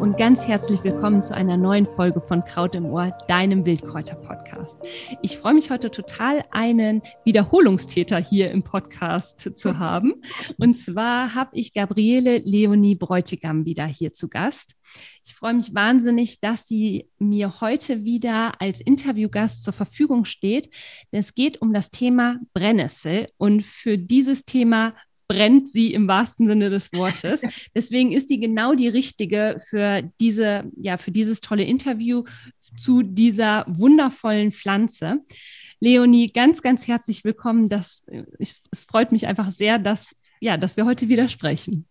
und ganz herzlich willkommen zu einer neuen Folge von Kraut im Ohr, deinem Wildkräuter-Podcast. Ich freue mich heute total, einen Wiederholungstäter hier im Podcast zu haben. Und zwar habe ich Gabriele Leonie Bräutigam wieder hier zu Gast. Ich freue mich wahnsinnig, dass sie mir heute wieder als Interviewgast zur Verfügung steht. Es geht um das Thema Brennnessel. Und für dieses Thema brennt sie im wahrsten Sinne des Wortes. Deswegen ist sie genau die richtige für diese, ja, für dieses tolle Interview zu dieser wundervollen Pflanze. Leonie, ganz, ganz herzlich willkommen. Das, ich, es freut mich einfach sehr, dass, ja, dass wir heute wieder sprechen.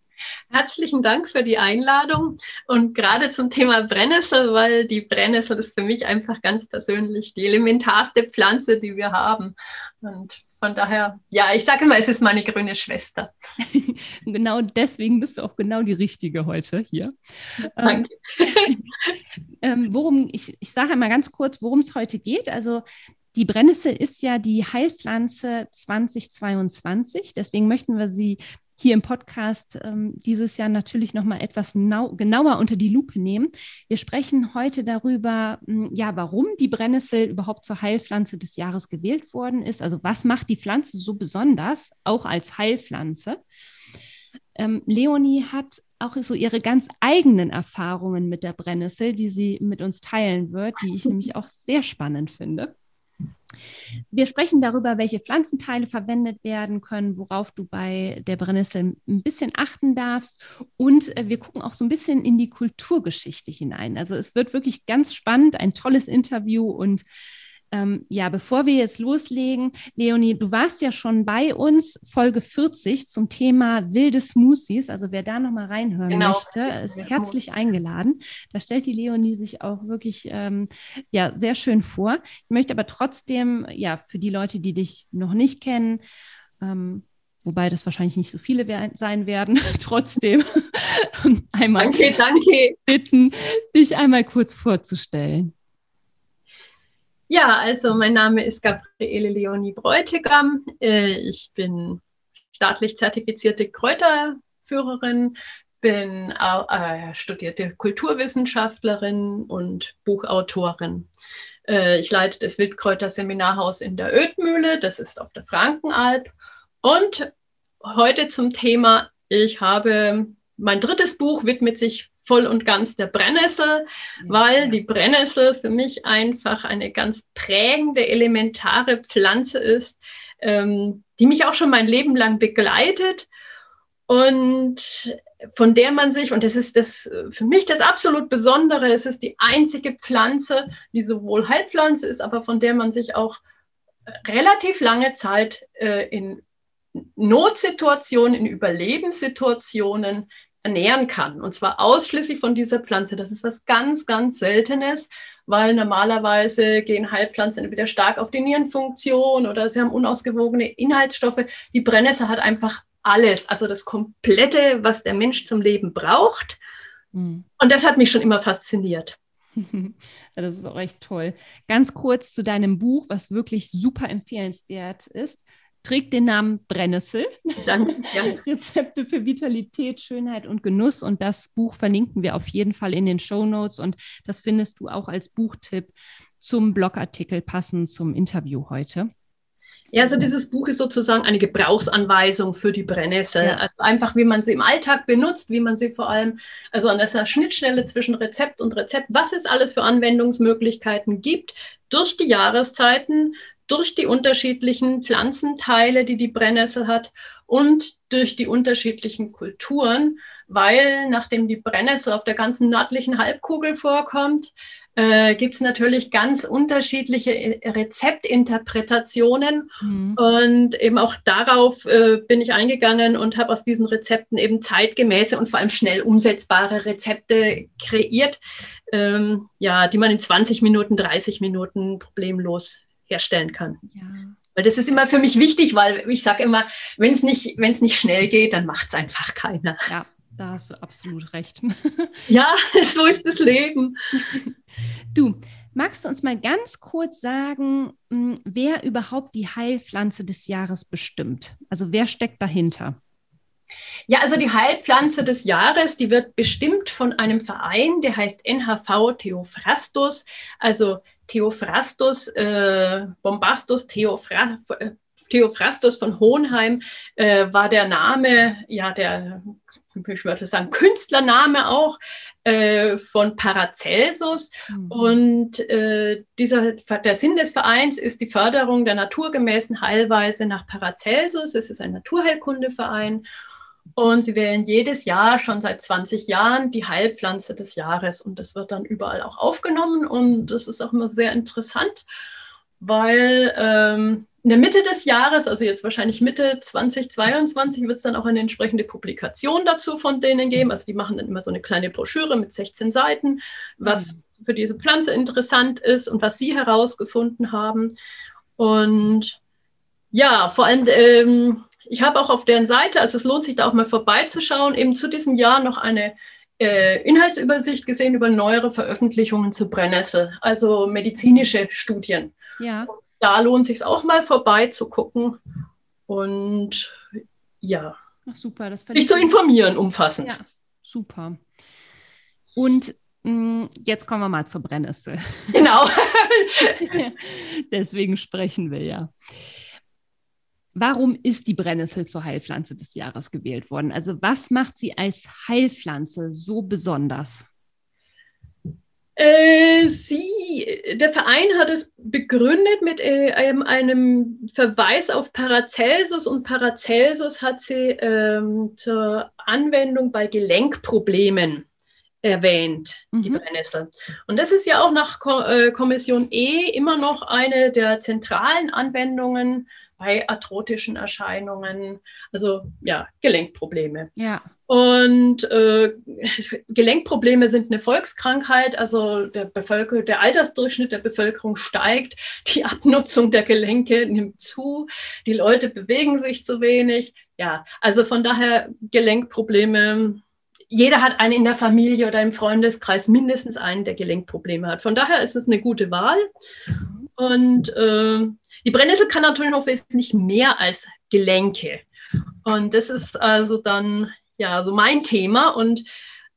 Herzlichen Dank für die Einladung und gerade zum Thema Brennnessel, weil die Brennnessel ist für mich einfach ganz persönlich die elementarste Pflanze, die wir haben. Und von daher, ja, ich sage immer, es ist meine grüne Schwester. genau deswegen bist du auch genau die Richtige heute hier. Danke. Ähm, ähm, worum, ich, ich sage einmal ganz kurz, worum es heute geht. Also die Brennnessel ist ja die Heilpflanze 2022. Deswegen möchten wir sie hier im Podcast ähm, dieses Jahr natürlich noch mal etwas genauer unter die Lupe nehmen. Wir sprechen heute darüber, hm, ja, warum die Brennnessel überhaupt zur Heilpflanze des Jahres gewählt worden ist. Also was macht die Pflanze so besonders, auch als Heilpflanze? Ähm, Leonie hat auch so ihre ganz eigenen Erfahrungen mit der Brennnessel, die sie mit uns teilen wird, die ich nämlich auch sehr spannend finde. Wir sprechen darüber, welche Pflanzenteile verwendet werden können, worauf du bei der Brennnessel ein bisschen achten darfst. Und äh, wir gucken auch so ein bisschen in die Kulturgeschichte hinein. Also es wird wirklich ganz spannend, ein tolles Interview und ähm, ja, bevor wir jetzt loslegen, Leonie, du warst ja schon bei uns, Folge 40 zum Thema wilde Smoothies. Also wer da nochmal reinhören genau. möchte, ist herzlich eingeladen. Da stellt die Leonie sich auch wirklich ähm, ja, sehr schön vor. Ich möchte aber trotzdem, ja, für die Leute, die dich noch nicht kennen, ähm, wobei das wahrscheinlich nicht so viele sein werden, trotzdem einmal danke, danke. bitten, dich einmal kurz vorzustellen. Ja, also mein Name ist Gabriele Leonie Bräutigam. Äh, ich bin staatlich zertifizierte Kräuterführerin, bin äh, studierte Kulturwissenschaftlerin und Buchautorin. Äh, ich leite das Wildkräuterseminarhaus in der Ödmühle, das ist auf der Frankenalb. Und heute zum Thema, ich habe mein drittes Buch widmet sich voll und ganz der Brennnessel, weil die Brennnessel für mich einfach eine ganz prägende, elementare Pflanze ist, ähm, die mich auch schon mein Leben lang begleitet und von der man sich, und das ist das für mich das absolut Besondere, es ist die einzige Pflanze, die sowohl Heilpflanze ist, aber von der man sich auch relativ lange Zeit äh, in Notsituationen, in Überlebenssituationen ernähren kann. Und zwar ausschließlich von dieser Pflanze. Das ist was ganz, ganz Seltenes, weil normalerweise gehen Heilpflanzen entweder stark auf die Nierenfunktion oder sie haben unausgewogene Inhaltsstoffe. Die Brennnessel hat einfach alles, also das Komplette, was der Mensch zum Leben braucht. Mhm. Und das hat mich schon immer fasziniert. Das ist auch echt toll. Ganz kurz zu deinem Buch, was wirklich super empfehlenswert ist trägt den Namen Brennnessel. Danke. Ja. Rezepte für Vitalität, Schönheit und Genuss. Und das Buch verlinken wir auf jeden Fall in den Show Notes. Und das findest du auch als Buchtipp zum Blogartikel passend zum Interview heute. Ja, also dieses Buch ist sozusagen eine Gebrauchsanweisung für die Brennnessel. Ja. Also einfach, wie man sie im Alltag benutzt, wie man sie vor allem, also an dieser Schnittstelle zwischen Rezept und Rezept, was es alles für Anwendungsmöglichkeiten gibt, durch die Jahreszeiten, durch die unterschiedlichen Pflanzenteile, die die Brennnessel hat und durch die unterschiedlichen Kulturen, weil nachdem die Brennnessel auf der ganzen nördlichen Halbkugel vorkommt, äh, gibt es natürlich ganz unterschiedliche äh, Rezeptinterpretationen. Mhm. Und eben auch darauf äh, bin ich eingegangen und habe aus diesen Rezepten eben zeitgemäße und vor allem schnell umsetzbare Rezepte kreiert, ähm, ja, die man in 20 Minuten, 30 Minuten problemlos herstellen kann. Ja. Weil das ist immer für mich wichtig, weil ich sage immer, wenn es nicht, nicht schnell geht, dann macht es einfach keiner. Ja, da hast du absolut recht. ja, so ist das Leben. Du, magst du uns mal ganz kurz sagen, hm, wer überhaupt die Heilpflanze des Jahres bestimmt? Also wer steckt dahinter? Ja, also die Heilpflanze des Jahres, die wird bestimmt von einem Verein, der heißt NHV Theophrastus, also Theophrastus, äh, Bombastus Theophra äh, Theophrastus von Hohenheim äh, war der Name, ja, der, ich würde sagen, Künstlername auch äh, von Paracelsus. Mhm. Und äh, dieser, der Sinn des Vereins ist die Förderung der naturgemäßen Heilweise nach Paracelsus. Es ist ein Naturheilkundeverein. Und sie wählen jedes Jahr schon seit 20 Jahren die Heilpflanze des Jahres. Und das wird dann überall auch aufgenommen. Und das ist auch immer sehr interessant, weil ähm, in der Mitte des Jahres, also jetzt wahrscheinlich Mitte 2022, wird es dann auch eine entsprechende Publikation dazu von denen geben. Also die machen dann immer so eine kleine Broschüre mit 16 Seiten, was mhm. für diese Pflanze interessant ist und was sie herausgefunden haben. Und ja, vor allem, ähm, ich habe auch auf deren Seite, also es lohnt sich da auch mal vorbeizuschauen, eben zu diesem Jahr noch eine äh, Inhaltsübersicht gesehen über neuere Veröffentlichungen zu Brennnessel, also medizinische Studien. Ja da lohnt sich auch mal vorbeizugucken und ja. Ach, super, das Dich zu informieren umfassend. Ja, super. Und mm, jetzt kommen wir mal zur Brennnessel. Genau. Deswegen sprechen wir ja. Warum ist die Brennnessel zur Heilpflanze des Jahres gewählt worden? Also was macht sie als Heilpflanze so besonders? Äh, sie, der Verein hat es begründet mit äh, einem Verweis auf Paracelsus und Paracelsus hat sie ähm, zur Anwendung bei Gelenkproblemen erwähnt, mhm. die Brennnessel. Und das ist ja auch nach Ko äh, Kommission E immer noch eine der zentralen Anwendungen bei arthrotischen Erscheinungen, also ja, Gelenkprobleme. Ja. Und äh, Gelenkprobleme sind eine Volkskrankheit, also der, Bevölker der Altersdurchschnitt der Bevölkerung steigt, die Abnutzung der Gelenke nimmt zu, die Leute bewegen sich zu wenig. Ja, also von daher Gelenkprobleme. Jeder hat einen in der Familie oder im Freundeskreis mindestens einen, der Gelenkprobleme hat. Von daher ist es eine gute Wahl. Und äh, die Brennnessel kann natürlich noch wesentlich mehr als Gelenke. Und das ist also dann ja, so mein Thema. Und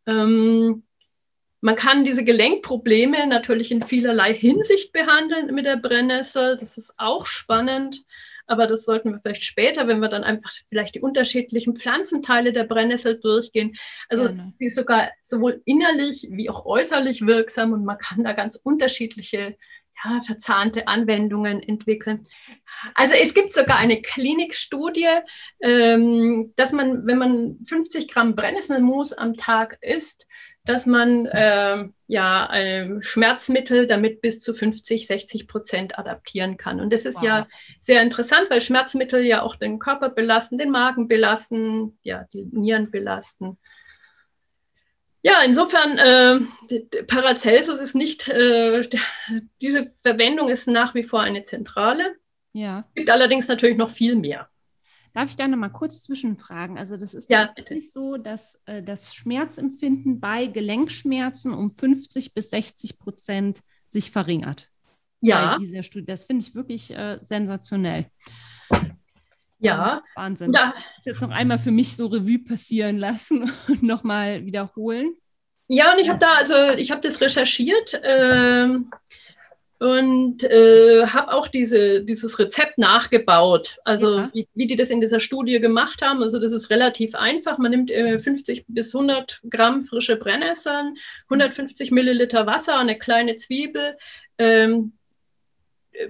ähm, man kann diese Gelenkprobleme natürlich in vielerlei Hinsicht behandeln mit der Brennnessel. Das ist auch spannend. Aber das sollten wir vielleicht später, wenn wir dann einfach vielleicht die unterschiedlichen Pflanzenteile der Brennnessel durchgehen. Also Gerne. sie ist sogar sowohl innerlich wie auch äußerlich wirksam und man kann da ganz unterschiedliche ja, verzahnte Anwendungen entwickeln. Also es gibt sogar eine Klinikstudie, ähm, dass man, wenn man 50 Gramm Brennnesselmus am Tag isst, dass man äh, ja ein Schmerzmittel damit bis zu 50, 60 Prozent adaptieren kann. Und das ist wow. ja sehr interessant, weil Schmerzmittel ja auch den Körper belasten, den Magen belasten, ja, die Nieren belasten. Ja, insofern, äh, Paracelsus ist nicht, äh, diese Verwendung ist nach wie vor eine zentrale. Ja. Gibt allerdings natürlich noch viel mehr. Darf ich da noch mal kurz zwischenfragen? Also das ist ja, tatsächlich so, dass äh, das Schmerzempfinden bei Gelenkschmerzen um 50 bis 60 Prozent sich verringert. Ja. dieser Studie. Das finde ich wirklich äh, sensationell. Ja. Wahnsinn. Ja. Ich jetzt noch einmal für mich so Revue passieren lassen und nochmal wiederholen. Ja, und ich habe da, also ich habe das recherchiert ähm, und äh, habe auch diese, dieses Rezept nachgebaut. Also ja. wie, wie, die das in dieser Studie gemacht haben. Also das ist relativ einfach. Man nimmt äh, 50 bis 100 Gramm frische Brennnesseln, 150 Milliliter Wasser, eine kleine Zwiebel. Ähm,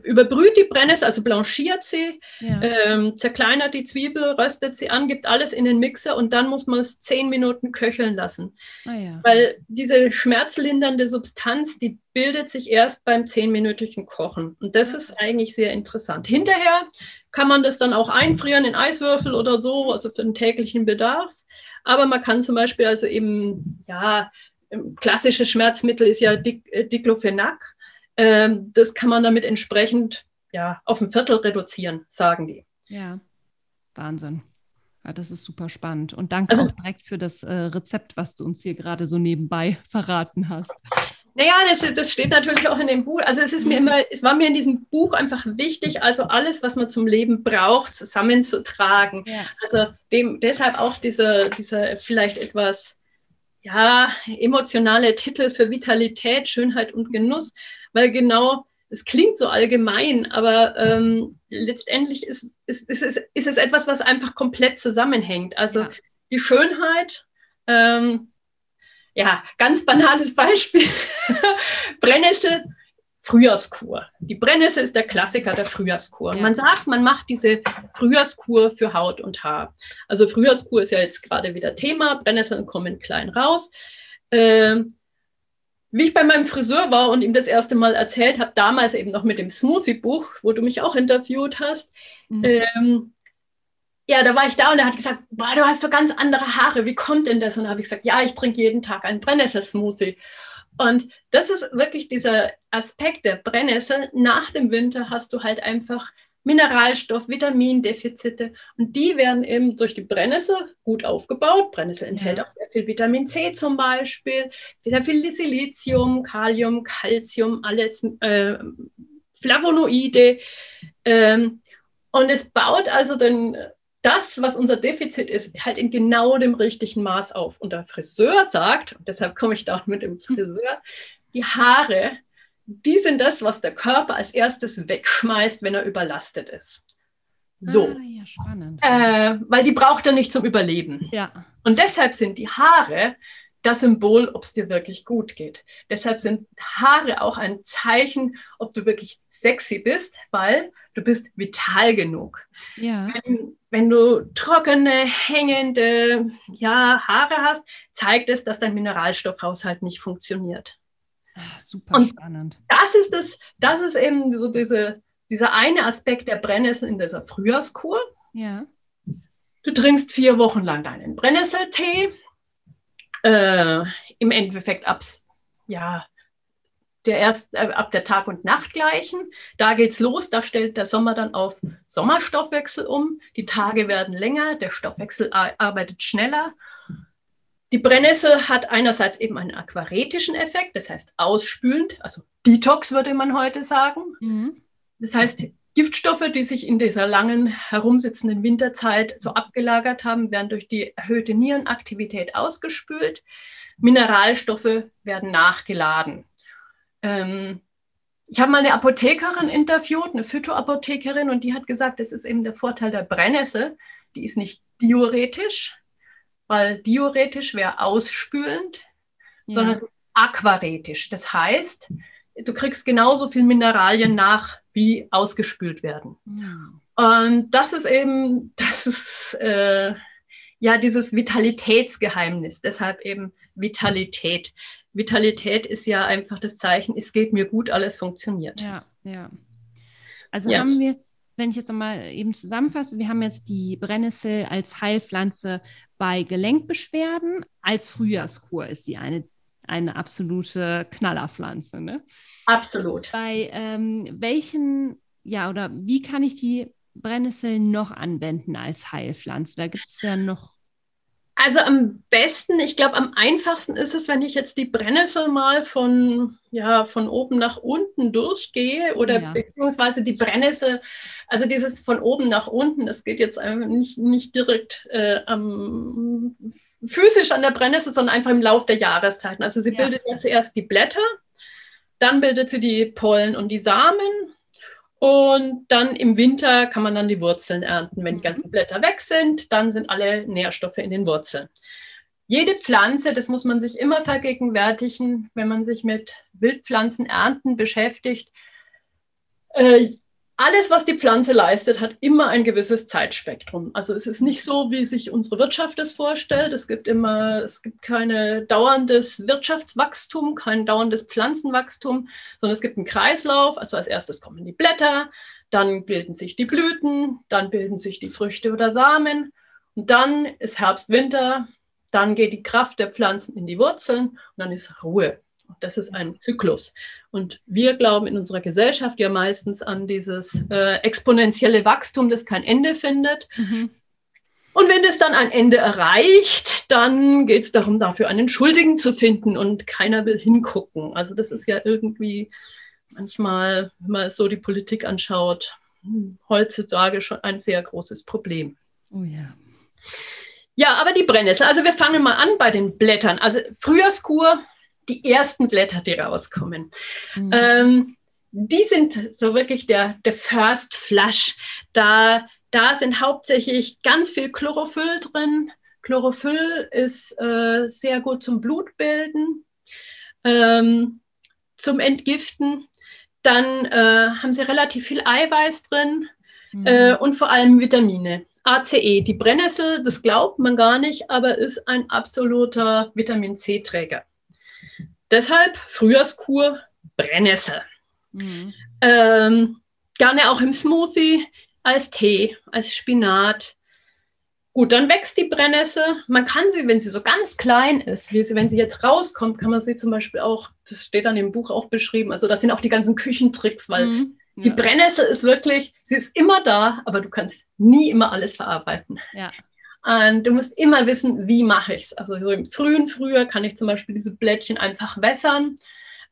überbrüht die Brennnessel, also blanchiert sie, ja. ähm, zerkleinert die Zwiebel, röstet sie an, gibt alles in den Mixer und dann muss man es zehn Minuten köcheln lassen. Ah, ja. Weil diese schmerzlindernde Substanz, die bildet sich erst beim zehnminütigen Kochen. Und das ja. ist eigentlich sehr interessant. Hinterher kann man das dann auch einfrieren in Eiswürfel oder so, also für den täglichen Bedarf. Aber man kann zum Beispiel also eben, ja, klassisches Schmerzmittel ist ja äh, Diclofenac. Ähm, das kann man damit entsprechend ja, auf ein Viertel reduzieren, sagen die. Ja, Wahnsinn. Ja, das ist super spannend. Und danke also, auch direkt für das äh, Rezept, was du uns hier gerade so nebenbei verraten hast. Naja, das, das steht natürlich auch in dem Buch. Also es ist mir immer, es war mir in diesem Buch einfach wichtig, also alles, was man zum Leben braucht, zusammenzutragen. Ja. Also dem, deshalb auch dieser, dieser vielleicht etwas ja, emotionale Titel für Vitalität, Schönheit und Genuss, weil genau, es klingt so allgemein, aber ähm, letztendlich ist, ist, ist, ist, ist es etwas, was einfach komplett zusammenhängt. Also ja. die Schönheit, ähm, ja, ganz banales Beispiel. Brennnessel, Frühjahrskur. Die Brennnessel ist der Klassiker der Frühjahrskur. Ja. Man sagt, man macht diese Frühjahrskur für Haut und Haar. Also Frühjahrskur ist ja jetzt gerade wieder Thema. Brennnesseln kommen klein raus. Ähm, wie ich bei meinem Friseur war und ihm das erste Mal erzählt habe, damals eben noch mit dem Smoothie-Buch, wo du mich auch interviewt hast, mhm. ähm, ja, da war ich da und er hat gesagt, boah, du hast so ganz andere Haare, wie kommt denn das? Und da habe ich gesagt, ja, ich trinke jeden Tag einen Brennnesselsmoothie. Und das ist wirklich dieser Aspekt der Brennnessel. Nach dem Winter hast du halt einfach Mineralstoff, Vitamindefizite und die werden eben durch die Brennnessel gut aufgebaut. Brennnessel enthält ja. auch sehr viel Vitamin C zum Beispiel, sehr viel Silizium, Kalium, Calcium, alles äh, Flavonoide. Ähm, und es baut also den das, was unser Defizit ist, halt in genau dem richtigen Maß auf. Und der Friseur sagt, und deshalb komme ich da auch mit dem Friseur, die Haare, die sind das, was der Körper als erstes wegschmeißt, wenn er überlastet ist. So. Ah, ja, spannend. Äh, weil die braucht er nicht zum Überleben. Ja. Und deshalb sind die Haare das Symbol, ob es dir wirklich gut geht. Deshalb sind Haare auch ein Zeichen, ob du wirklich sexy bist, weil du bist vital genug. Ja. Wenn, wenn du trockene, hängende ja, Haare hast, zeigt es, dass dein Mineralstoffhaushalt nicht funktioniert. Ach, super Und spannend. Das ist, das, das ist eben so diese, dieser eine Aspekt der Brennnessel in dieser Frühjahrskur. Ja. Du trinkst vier Wochen lang deinen Brennnesseltee äh, im Endeffekt abs, ja, der erst äh, ab der Tag- und Nachtgleichen. Da geht's los, da stellt der Sommer dann auf Sommerstoffwechsel um. Die Tage werden länger, der Stoffwechsel arbeitet schneller. Die Brennnessel hat einerseits eben einen aquaretischen Effekt, das heißt ausspülend, also Detox würde man heute sagen. Mhm. Das heißt, Giftstoffe, die sich in dieser langen herumsitzenden Winterzeit so abgelagert haben, werden durch die erhöhte Nierenaktivität ausgespült. Mineralstoffe werden nachgeladen. Ähm, ich habe mal eine Apothekerin interviewt, eine Phytoapothekerin, und die hat gesagt, das ist eben der Vorteil der Brennnessel. Die ist nicht diuretisch, weil diuretisch wäre ausspülend, ja. sondern aquaretisch. Das heißt, du kriegst genauso viel Mineralien nach, wie ausgespült werden. Ja. Und das ist eben, das ist äh, ja dieses Vitalitätsgeheimnis, deshalb eben Vitalität. Vitalität ist ja einfach das Zeichen, es geht mir gut, alles funktioniert. Ja, ja. Also ja. haben wir, wenn ich jetzt nochmal eben zusammenfasse, wir haben jetzt die Brennnessel als Heilpflanze bei Gelenkbeschwerden. Als Frühjahrskur ist sie eine eine absolute Knallerpflanze. Ne? Absolut. Bei ähm, welchen, ja, oder wie kann ich die Brennnessel noch anwenden als Heilpflanze? Da gibt es ja noch. Also am besten, ich glaube, am einfachsten ist es, wenn ich jetzt die Brennnessel mal von, ja, von oben nach unten durchgehe oder ja. beziehungsweise die Brennnessel also dieses von oben nach unten, das geht jetzt einfach nicht, nicht direkt äh, am, physisch an der Brennnessel, sondern einfach im Lauf der Jahreszeiten. Also sie ja. bildet ja zuerst die Blätter, dann bildet sie die Pollen und die Samen und dann im Winter kann man dann die Wurzeln ernten. Wenn die ganzen Blätter weg sind, dann sind alle Nährstoffe in den Wurzeln. Jede Pflanze, das muss man sich immer vergegenwärtigen, wenn man sich mit Wildpflanzenernten beschäftigt. Äh, alles, was die Pflanze leistet, hat immer ein gewisses Zeitspektrum. Also es ist nicht so, wie sich unsere Wirtschaft es vorstellt. Es gibt immer, es gibt keine dauerndes Wirtschaftswachstum, kein dauerndes Pflanzenwachstum, sondern es gibt einen Kreislauf. Also als erstes kommen die Blätter, dann bilden sich die Blüten, dann bilden sich die Früchte oder Samen und dann ist Herbst, Winter, dann geht die Kraft der Pflanzen in die Wurzeln und dann ist Ruhe. Das ist ein Zyklus. Und wir glauben in unserer Gesellschaft ja meistens an dieses äh, exponentielle Wachstum, das kein Ende findet. Mhm. Und wenn es dann ein Ende erreicht, dann geht es darum, dafür einen Schuldigen zu finden und keiner will hingucken. Also das ist ja irgendwie manchmal, wenn man so die Politik anschaut, heutzutage schon ein sehr großes Problem. Oh ja. Ja, aber die Brennnessel. Also wir fangen mal an bei den Blättern. Also Frühjahrskur, die ersten Blätter, die rauskommen. Mhm. Ähm, die sind so wirklich der, der First Flush. Da, da sind hauptsächlich ganz viel Chlorophyll drin. Chlorophyll ist äh, sehr gut zum Blutbilden, ähm, zum Entgiften. Dann äh, haben sie relativ viel Eiweiß drin mhm. äh, und vor allem Vitamine. ACE, die Brennnessel, das glaubt man gar nicht, aber ist ein absoluter Vitamin C-Träger. Deshalb Frühjahrskur Brennnessel. Mhm. Ähm, gerne auch im Smoothie, als Tee, als Spinat. Gut, dann wächst die Brennnessel. Man kann sie, wenn sie so ganz klein ist, wie sie, wenn sie jetzt rauskommt, kann man sie zum Beispiel auch, das steht dann im Buch auch beschrieben, also das sind auch die ganzen Küchentricks, weil mhm. Die Brennnessel ist wirklich, sie ist immer da, aber du kannst nie immer alles verarbeiten. Ja. Und du musst immer wissen, wie mache ich es. Also so im frühen Frühjahr kann ich zum Beispiel diese Blättchen einfach wässern.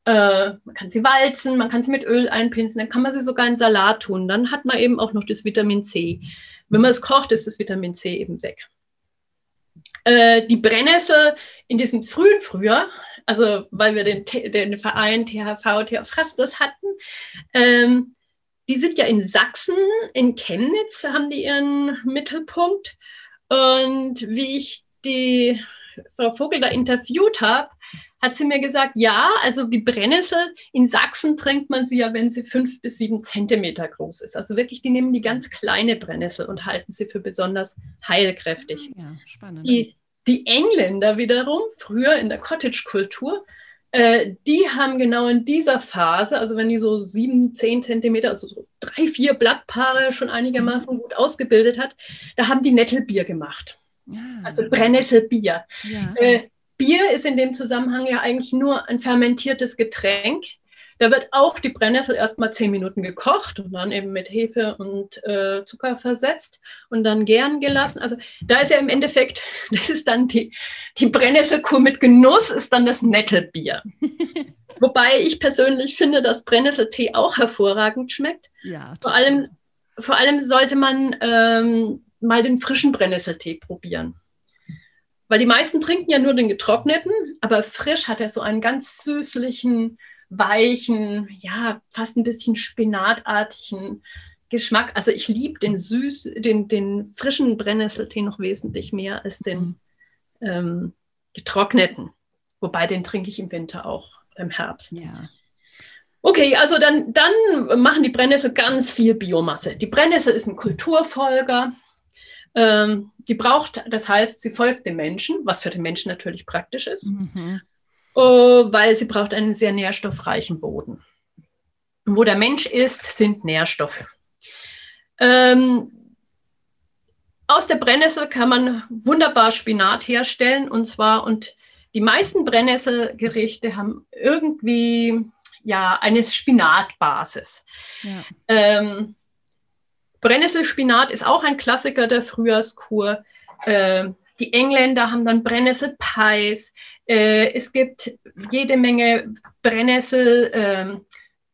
Äh, man kann sie walzen, man kann sie mit Öl einpinseln, dann kann man sie sogar in Salat tun. Dann hat man eben auch noch das Vitamin C. Wenn man es kocht, ist das Vitamin C eben weg. Äh, die Brennnessel in diesem frühen Frühjahr also weil wir den, den Verein THV, THV das hatten. Ähm, die sind ja in Sachsen, in Chemnitz haben die ihren Mittelpunkt. Und wie ich die Frau Vogel da interviewt habe, hat sie mir gesagt, ja, also die Brennnessel in Sachsen trinkt man sie ja, wenn sie fünf bis sieben Zentimeter groß ist. Also wirklich, die nehmen die ganz kleine Brennnessel und halten sie für besonders heilkräftig. Ja, spannend. Die die Engländer wiederum, früher in der Cottage-Kultur, äh, die haben genau in dieser Phase, also wenn die so sieben, zehn Zentimeter, also so drei, vier Blattpaare schon einigermaßen gut ausgebildet hat, da haben die Nettelbier gemacht. Ja. Also Brennnesselbier. Ja. Äh, Bier ist in dem Zusammenhang ja eigentlich nur ein fermentiertes Getränk. Da wird auch die Brennnessel erstmal zehn Minuten gekocht und dann eben mit Hefe und äh, Zucker versetzt und dann gären gelassen. Also da ist ja im Endeffekt, das ist dann die, die Brennnesselkur mit Genuss, ist dann das Nettelbier. Wobei ich persönlich finde, dass Brennnesseltee auch hervorragend schmeckt. Ja, vor, allem, vor allem sollte man ähm, mal den frischen Brennnesseltee probieren. Weil die meisten trinken ja nur den getrockneten, aber frisch hat er so einen ganz süßlichen, weichen, ja, fast ein bisschen spinatartigen Geschmack. Also ich liebe den süß, den, den frischen Brennnesseltee noch wesentlich mehr als den mhm. ähm, getrockneten. Wobei den trinke ich im Winter auch, im Herbst. Ja. Okay, also dann, dann machen die Brennnessel ganz viel Biomasse. Die Brennnessel ist ein Kulturfolger. Ähm, die braucht, das heißt, sie folgt dem Menschen, was für den Menschen natürlich praktisch ist. Mhm. Oh, weil sie braucht einen sehr nährstoffreichen Boden. Wo der Mensch ist, sind Nährstoffe. Ähm, aus der Brennnessel kann man wunderbar Spinat herstellen und zwar und die meisten Brennnesselgerichte haben irgendwie ja eine Spinatbasis. Ja. Ähm, Brennnesselspinat ist auch ein Klassiker der Frühjahrskur. Ähm, die Engländer haben dann Brennnesselpies. Äh, es gibt jede Menge Brennnessel, äh,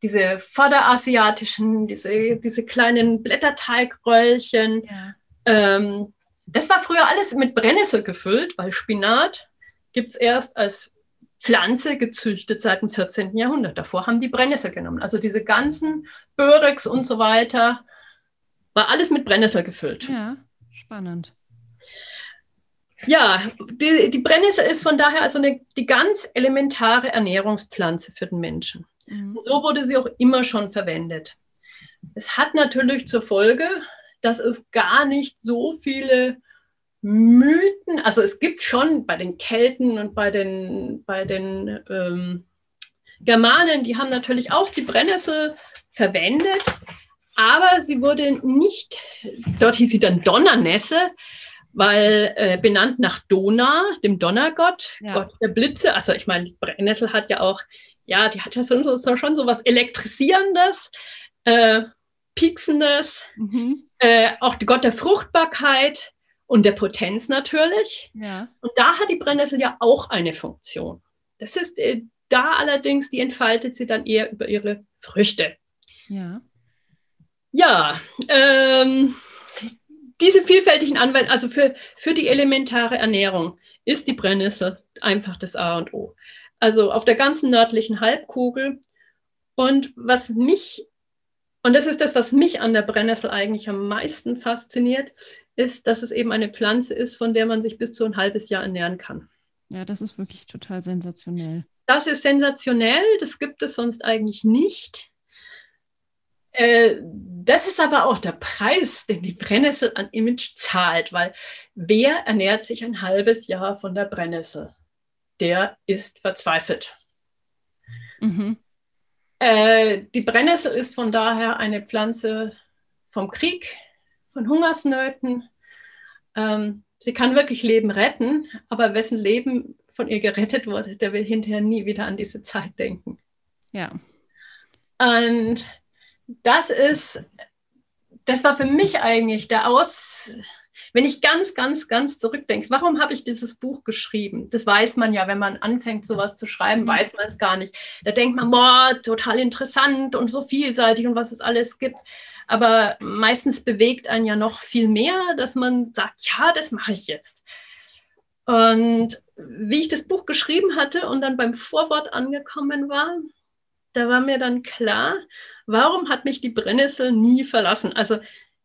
diese vorderasiatischen, diese, diese kleinen Blätterteigröllchen. Ja. Ähm, das war früher alles mit Brennnessel gefüllt, weil Spinat gibt es erst als Pflanze gezüchtet seit dem 14. Jahrhundert. Davor haben die Brennnessel genommen. Also diese ganzen Börex und so weiter, war alles mit Brennnessel gefüllt. Ja, spannend. Ja, die, die Brennnessel ist von daher also eine, die ganz elementare Ernährungspflanze für den Menschen. Mhm. So wurde sie auch immer schon verwendet. Es hat natürlich zur Folge, dass es gar nicht so viele Mythen, also es gibt schon bei den Kelten und bei den, bei den ähm, Germanen, die haben natürlich auch die Brennnessel verwendet, aber sie wurde nicht, dort hieß sie dann Donnernesse, weil äh, benannt nach Dona, dem Donnergott, ja. Gott der Blitze. Also ich meine, Brennnessel hat ja auch, ja, die hat ja schon so, schon so was Elektrisierendes, äh, Pieksendes, mhm. äh, auch die Gott der Fruchtbarkeit und der Potenz natürlich. Ja. Und da hat die Brennnessel ja auch eine Funktion. Das ist äh, da allerdings, die entfaltet sie dann eher über ihre Früchte. Ja. Ja, ähm, diese vielfältigen Anwendungen, also für, für die elementare Ernährung ist die Brennnessel einfach das A und O. Also auf der ganzen nördlichen Halbkugel. Und was mich, und das ist das, was mich an der Brennnessel eigentlich am meisten fasziniert, ist, dass es eben eine Pflanze ist, von der man sich bis zu ein halbes Jahr ernähren kann. Ja, das ist wirklich total sensationell. Das ist sensationell, das gibt es sonst eigentlich nicht. Äh, das ist aber auch der Preis, den die Brennnessel an Image zahlt, weil wer ernährt sich ein halbes Jahr von der Brennnessel? Der ist verzweifelt. Mhm. Äh, die Brennnessel ist von daher eine Pflanze vom Krieg, von Hungersnöten. Ähm, sie kann wirklich Leben retten, aber wessen Leben von ihr gerettet wurde, der will hinterher nie wieder an diese Zeit denken. Ja. Und das ist, das war für mich eigentlich der Aus, wenn ich ganz, ganz, ganz zurückdenke, warum habe ich dieses Buch geschrieben? Das weiß man ja, wenn man anfängt, sowas zu schreiben, mhm. weiß man es gar nicht. Da denkt man, boah, total interessant und so vielseitig und was es alles gibt. Aber meistens bewegt einen ja noch viel mehr, dass man sagt, ja, das mache ich jetzt. Und wie ich das Buch geschrieben hatte und dann beim Vorwort angekommen war, da war mir dann klar, warum hat mich die Brennnessel nie verlassen? Also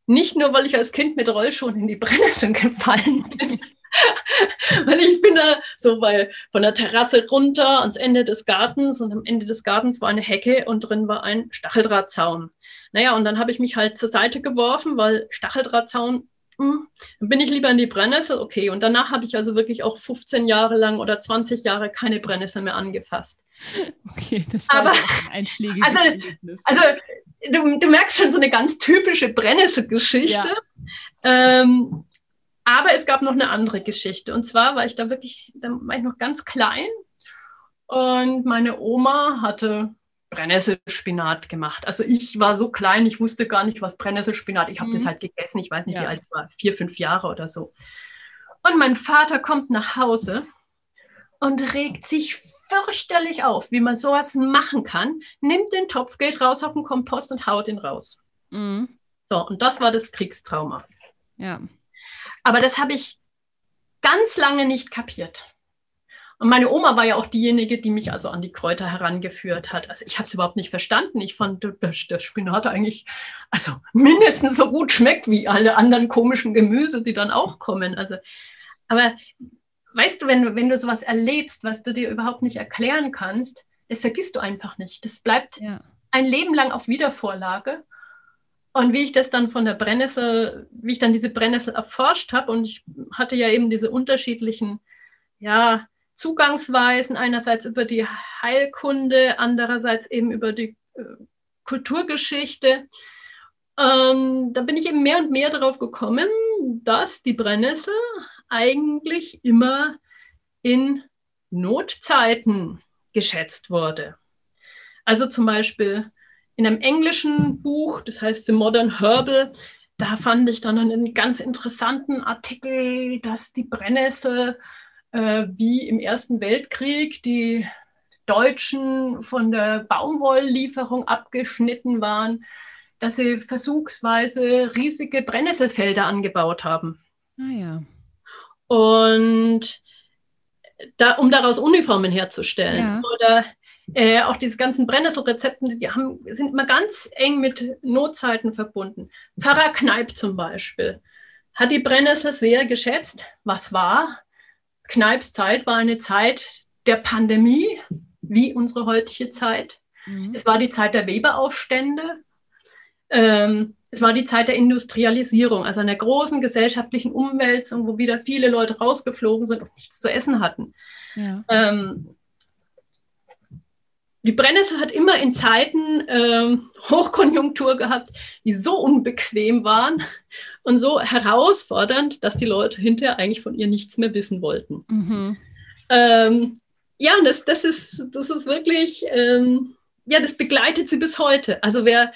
nicht nur, weil ich als Kind mit Rollschuhen in die Brennnesseln gefallen bin, weil ich bin da so bei, von der Terrasse runter ans Ende des Gartens und am Ende des Gartens war eine Hecke und drin war ein Stacheldrahtzaun. Naja, und dann habe ich mich halt zur Seite geworfen, weil Stacheldrahtzaun hm, dann bin ich lieber in die Brennnessel, okay. Und danach habe ich also wirklich auch 15 Jahre lang oder 20 Jahre keine Brennnessel mehr angefasst. Okay, das war Aber, ein einschlägiges also, Erlebnis. Also du, du, merkst schon so eine ganz typische Brennnesselgeschichte. Ja. Ähm, aber es gab noch eine andere Geschichte. Und zwar war ich da wirklich, da war ich noch ganz klein. Und meine Oma hatte Brennnesselspinat gemacht. Also ich war so klein, ich wusste gar nicht, was Brennnesselspinat. Ich habe mhm. das halt gegessen. Ich weiß nicht, ja. wie alt ich war, vier, fünf Jahre oder so. Und mein Vater kommt nach Hause und regt sich fürchterlich auf, wie man sowas machen kann. Nimmt den Topf, geht raus auf den Kompost und haut ihn raus. Mhm. So, und das war das Kriegstrauma. Ja. Aber das habe ich ganz lange nicht kapiert. Und meine Oma war ja auch diejenige, die mich also an die Kräuter herangeführt hat. Also ich habe es überhaupt nicht verstanden. Ich fand, dass der Spinat eigentlich also mindestens so gut schmeckt wie alle anderen komischen Gemüse, die dann auch kommen. Also, aber weißt du, wenn du, wenn du sowas erlebst, was du dir überhaupt nicht erklären kannst, das vergisst du einfach nicht. Das bleibt ja. ein Leben lang auf Wiedervorlage. Und wie ich das dann von der Brennnessel, wie ich dann diese Brennnessel erforscht habe, und ich hatte ja eben diese unterschiedlichen, ja, Zugangsweisen, einerseits über die Heilkunde, andererseits eben über die äh, Kulturgeschichte. Ähm, da bin ich eben mehr und mehr darauf gekommen, dass die Brennnessel eigentlich immer in Notzeiten geschätzt wurde. Also zum Beispiel in einem englischen Buch, das heißt The Modern Herbal, da fand ich dann einen ganz interessanten Artikel, dass die Brennnessel äh, wie im Ersten Weltkrieg die Deutschen von der Baumwolllieferung abgeschnitten waren, dass sie versuchsweise riesige Brennnesselfelder angebaut haben. Ah ja. Und da, um daraus Uniformen herzustellen. Ja. Oder äh, auch diese ganzen Brennnesselrezepten, die haben, sind immer ganz eng mit Notzeiten verbunden. Pfarrer Kneip zum Beispiel hat die Brennnessel sehr geschätzt. Was war? Kneips Zeit war eine Zeit der Pandemie, wie unsere heutige Zeit. Mhm. Es war die Zeit der Weberaufstände. Ähm, es war die Zeit der Industrialisierung, also einer großen gesellschaftlichen Umwälzung, wo wieder viele Leute rausgeflogen sind und nichts zu essen hatten. Ja. Ähm, die Brennnessel hat immer in Zeiten ähm, Hochkonjunktur gehabt, die so unbequem waren und so herausfordernd, dass die Leute hinterher eigentlich von ihr nichts mehr wissen wollten. Mhm. Ähm, ja, das, das, ist, das ist wirklich, ähm, ja, das begleitet sie bis heute. Also wer,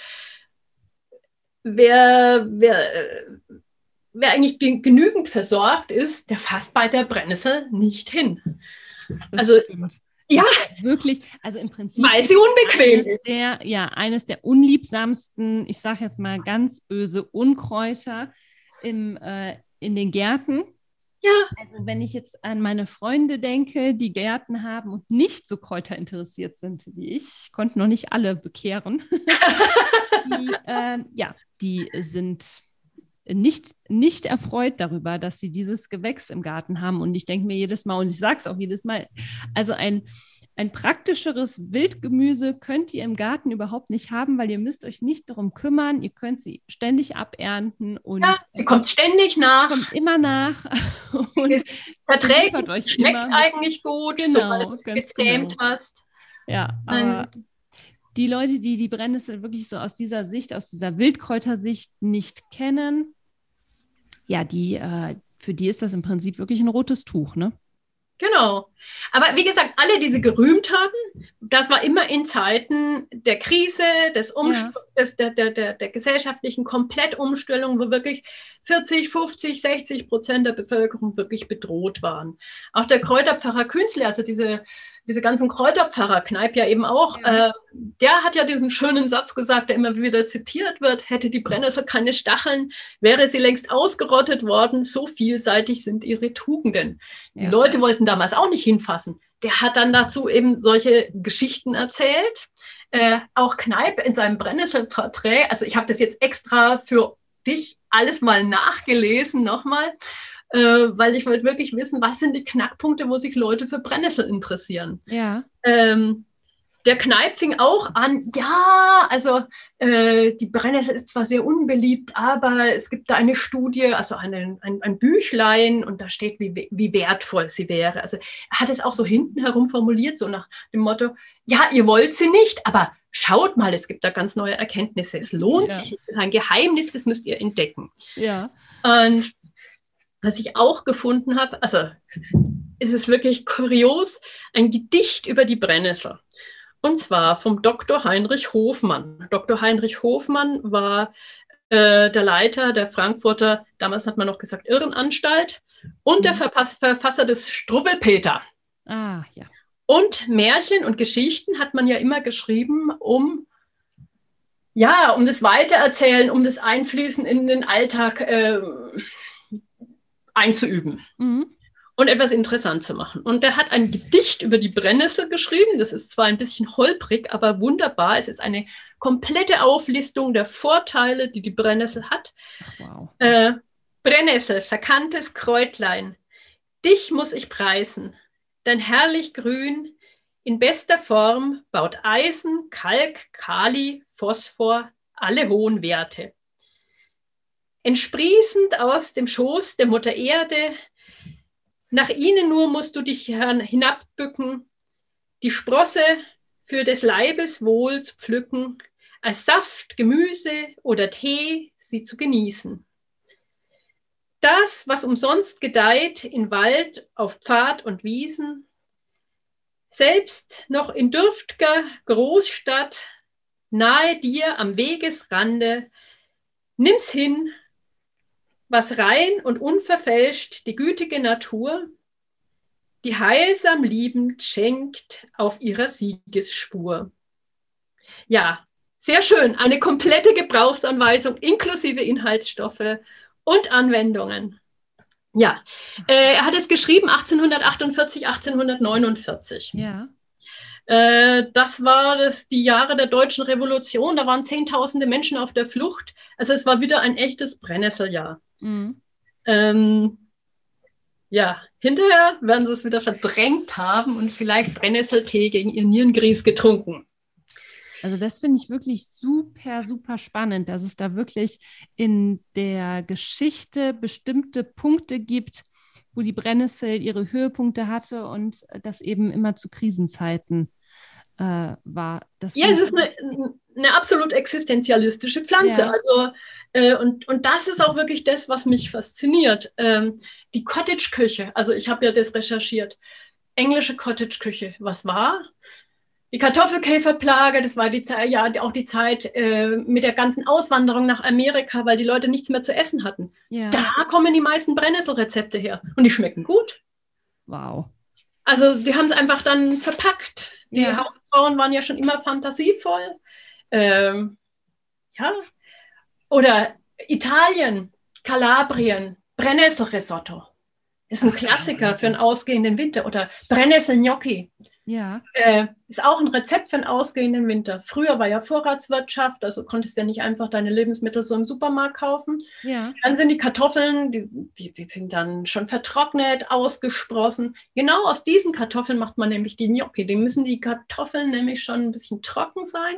wer, wer, wer eigentlich genügend versorgt ist, der fasst bei der Brennnessel nicht hin. Das also stimmt. Ja. Wirklich, also im Prinzip. Weil sie unbequem ist. Der, ja, eines der unliebsamsten, ich sage jetzt mal ganz böse, Unkräuter im, äh, in den Gärten. Ja. Also wenn ich jetzt an meine Freunde denke, die Gärten haben und nicht so kräuterinteressiert sind wie ich, ich konnte noch nicht alle bekehren. die, äh, ja, die sind nicht, nicht erfreut darüber, dass sie dieses Gewächs im Garten haben. Und ich denke mir jedes Mal, und ich sage es auch jedes Mal, also ein, ein praktischeres Wildgemüse könnt ihr im Garten überhaupt nicht haben, weil ihr müsst euch nicht darum kümmern. Ihr könnt sie ständig abernten und ja, sie kommt ständig nach. Kommt immer nach. und verträgt euch schmeckt immer. eigentlich gut, genau, sobald du gezähmt genau. hast. Ja, aber ähm, die Leute, die die Brennnessel wirklich so aus dieser Sicht, aus dieser Wildkräutersicht nicht kennen, ja, die, äh, für die ist das im Prinzip wirklich ein rotes Tuch, ne? Genau. Aber wie gesagt, alle diese gerühmt haben, das war immer in Zeiten der Krise, des ja. des, der, der, der, der gesellschaftlichen Komplettumstellung, wo wirklich 40, 50, 60 Prozent der Bevölkerung wirklich bedroht waren. Auch der Kräuterpfarrer Künzle, also diese diese ganzen Kräuterpfarrer, Kneip ja eben auch, ja. Äh, der hat ja diesen schönen Satz gesagt, der immer wieder zitiert wird, hätte die Brennnessel keine Stacheln, wäre sie längst ausgerottet worden, so vielseitig sind ihre Tugenden. Ja. Die Leute wollten damals auch nicht hinfassen. Der hat dann dazu eben solche Geschichten erzählt. Äh, auch Kneip in seinem Brennnesselporträt, also ich habe das jetzt extra für dich alles mal nachgelesen nochmal äh, weil ich wollte wirklich wissen, was sind die Knackpunkte, wo sich Leute für Brennnessel interessieren. Ja. Ähm, der Kneip fing auch an, ja, also äh, die Brennnessel ist zwar sehr unbeliebt, aber es gibt da eine Studie, also eine, ein, ein Büchlein und da steht, wie, wie wertvoll sie wäre. Also er hat es auch so hinten herum formuliert, so nach dem Motto, ja, ihr wollt sie nicht, aber schaut mal, es gibt da ganz neue Erkenntnisse. Es lohnt ja. sich, es ist ein Geheimnis, das müsst ihr entdecken. Ja. Und was ich auch gefunden habe, also ist es wirklich kurios, ein Gedicht über die Brennnessel. Und zwar vom Dr. Heinrich Hofmann. Dr. Heinrich Hofmann war äh, der Leiter der Frankfurter, damals hat man noch gesagt, Irrenanstalt und der mhm. Verfasser des Struwwelpeter. Ah, ja. Und Märchen und Geschichten hat man ja immer geschrieben, um ja, um das Weitererzählen, um das Einfließen in den Alltag äh, einzuüben. Mhm. Und etwas interessant zu machen. Und der hat ein Gedicht über die Brennnessel geschrieben. Das ist zwar ein bisschen holprig, aber wunderbar. Es ist eine komplette Auflistung der Vorteile, die die Brennnessel hat. wow. äh, Brennnessel, verkanntes Kräutlein. Dich muss ich preisen. Dein herrlich Grün in bester Form baut Eisen, Kalk, Kali, Phosphor, alle hohen Werte entsprießend aus dem Schoß der Mutter Erde. Nach ihnen nur musst du dich hinabbücken, die Sprosse für des Leibes Wohl zu pflücken, als Saft, Gemüse oder Tee sie zu genießen. Das, was umsonst gedeiht in Wald, auf Pfad und Wiesen, selbst noch in dürftger Großstadt, nahe dir am Wegesrande, nimm's hin was rein und unverfälscht die gütige Natur, die heilsam liebend schenkt auf ihrer Siegesspur. Ja, sehr schön. Eine komplette Gebrauchsanweisung inklusive Inhaltsstoffe und Anwendungen. Ja, äh, er hat es geschrieben 1848, 1849. Ja. Äh, das war das, die Jahre der deutschen Revolution. Da waren Zehntausende Menschen auf der Flucht. Also es war wieder ein echtes Brennnesseljahr. Mhm. Ähm, ja, hinterher werden sie es wieder verdrängt haben und vielleicht Brennnesseltee gegen ihr Nierengries getrunken. Also das finde ich wirklich super, super spannend, dass es da wirklich in der Geschichte bestimmte Punkte gibt, wo die Brennnessel ihre Höhepunkte hatte und das eben immer zu Krisenzeiten äh, war. Das ja, es ist eine, eine, absolut existenzialistische Pflanze. Ja. Also, äh, und, und das ist auch wirklich das, was mich fasziniert. Ähm, die Cottage-Küche, also ich habe ja das recherchiert. Englische Cottage-Küche, was war? die Kartoffelkäferplage, das war die Zeit, ja auch die Zeit äh, mit der ganzen Auswanderung nach Amerika, weil die Leute nichts mehr zu essen hatten. Ja. Da kommen die meisten Brennnesselrezepte her und die schmecken gut. Wow. Also die haben es einfach dann verpackt. Die ja. Hausfrauen waren ja schon immer fantasievoll. Ähm, ja. Oder Italien, Kalabrien, Brennnesselrisotto. Ist ein Klassiker für einen ausgehenden Winter. Oder Brennnessel-Gnocchi. Ja. Äh, ist auch ein Rezept für einen ausgehenden Winter. Früher war ja Vorratswirtschaft, also konntest du ja nicht einfach deine Lebensmittel so im Supermarkt kaufen. Ja. Dann sind die Kartoffeln, die, die, die sind dann schon vertrocknet, ausgesprossen. Genau aus diesen Kartoffeln macht man nämlich die Gnocchi. Die müssen die Kartoffeln nämlich schon ein bisschen trocken sein.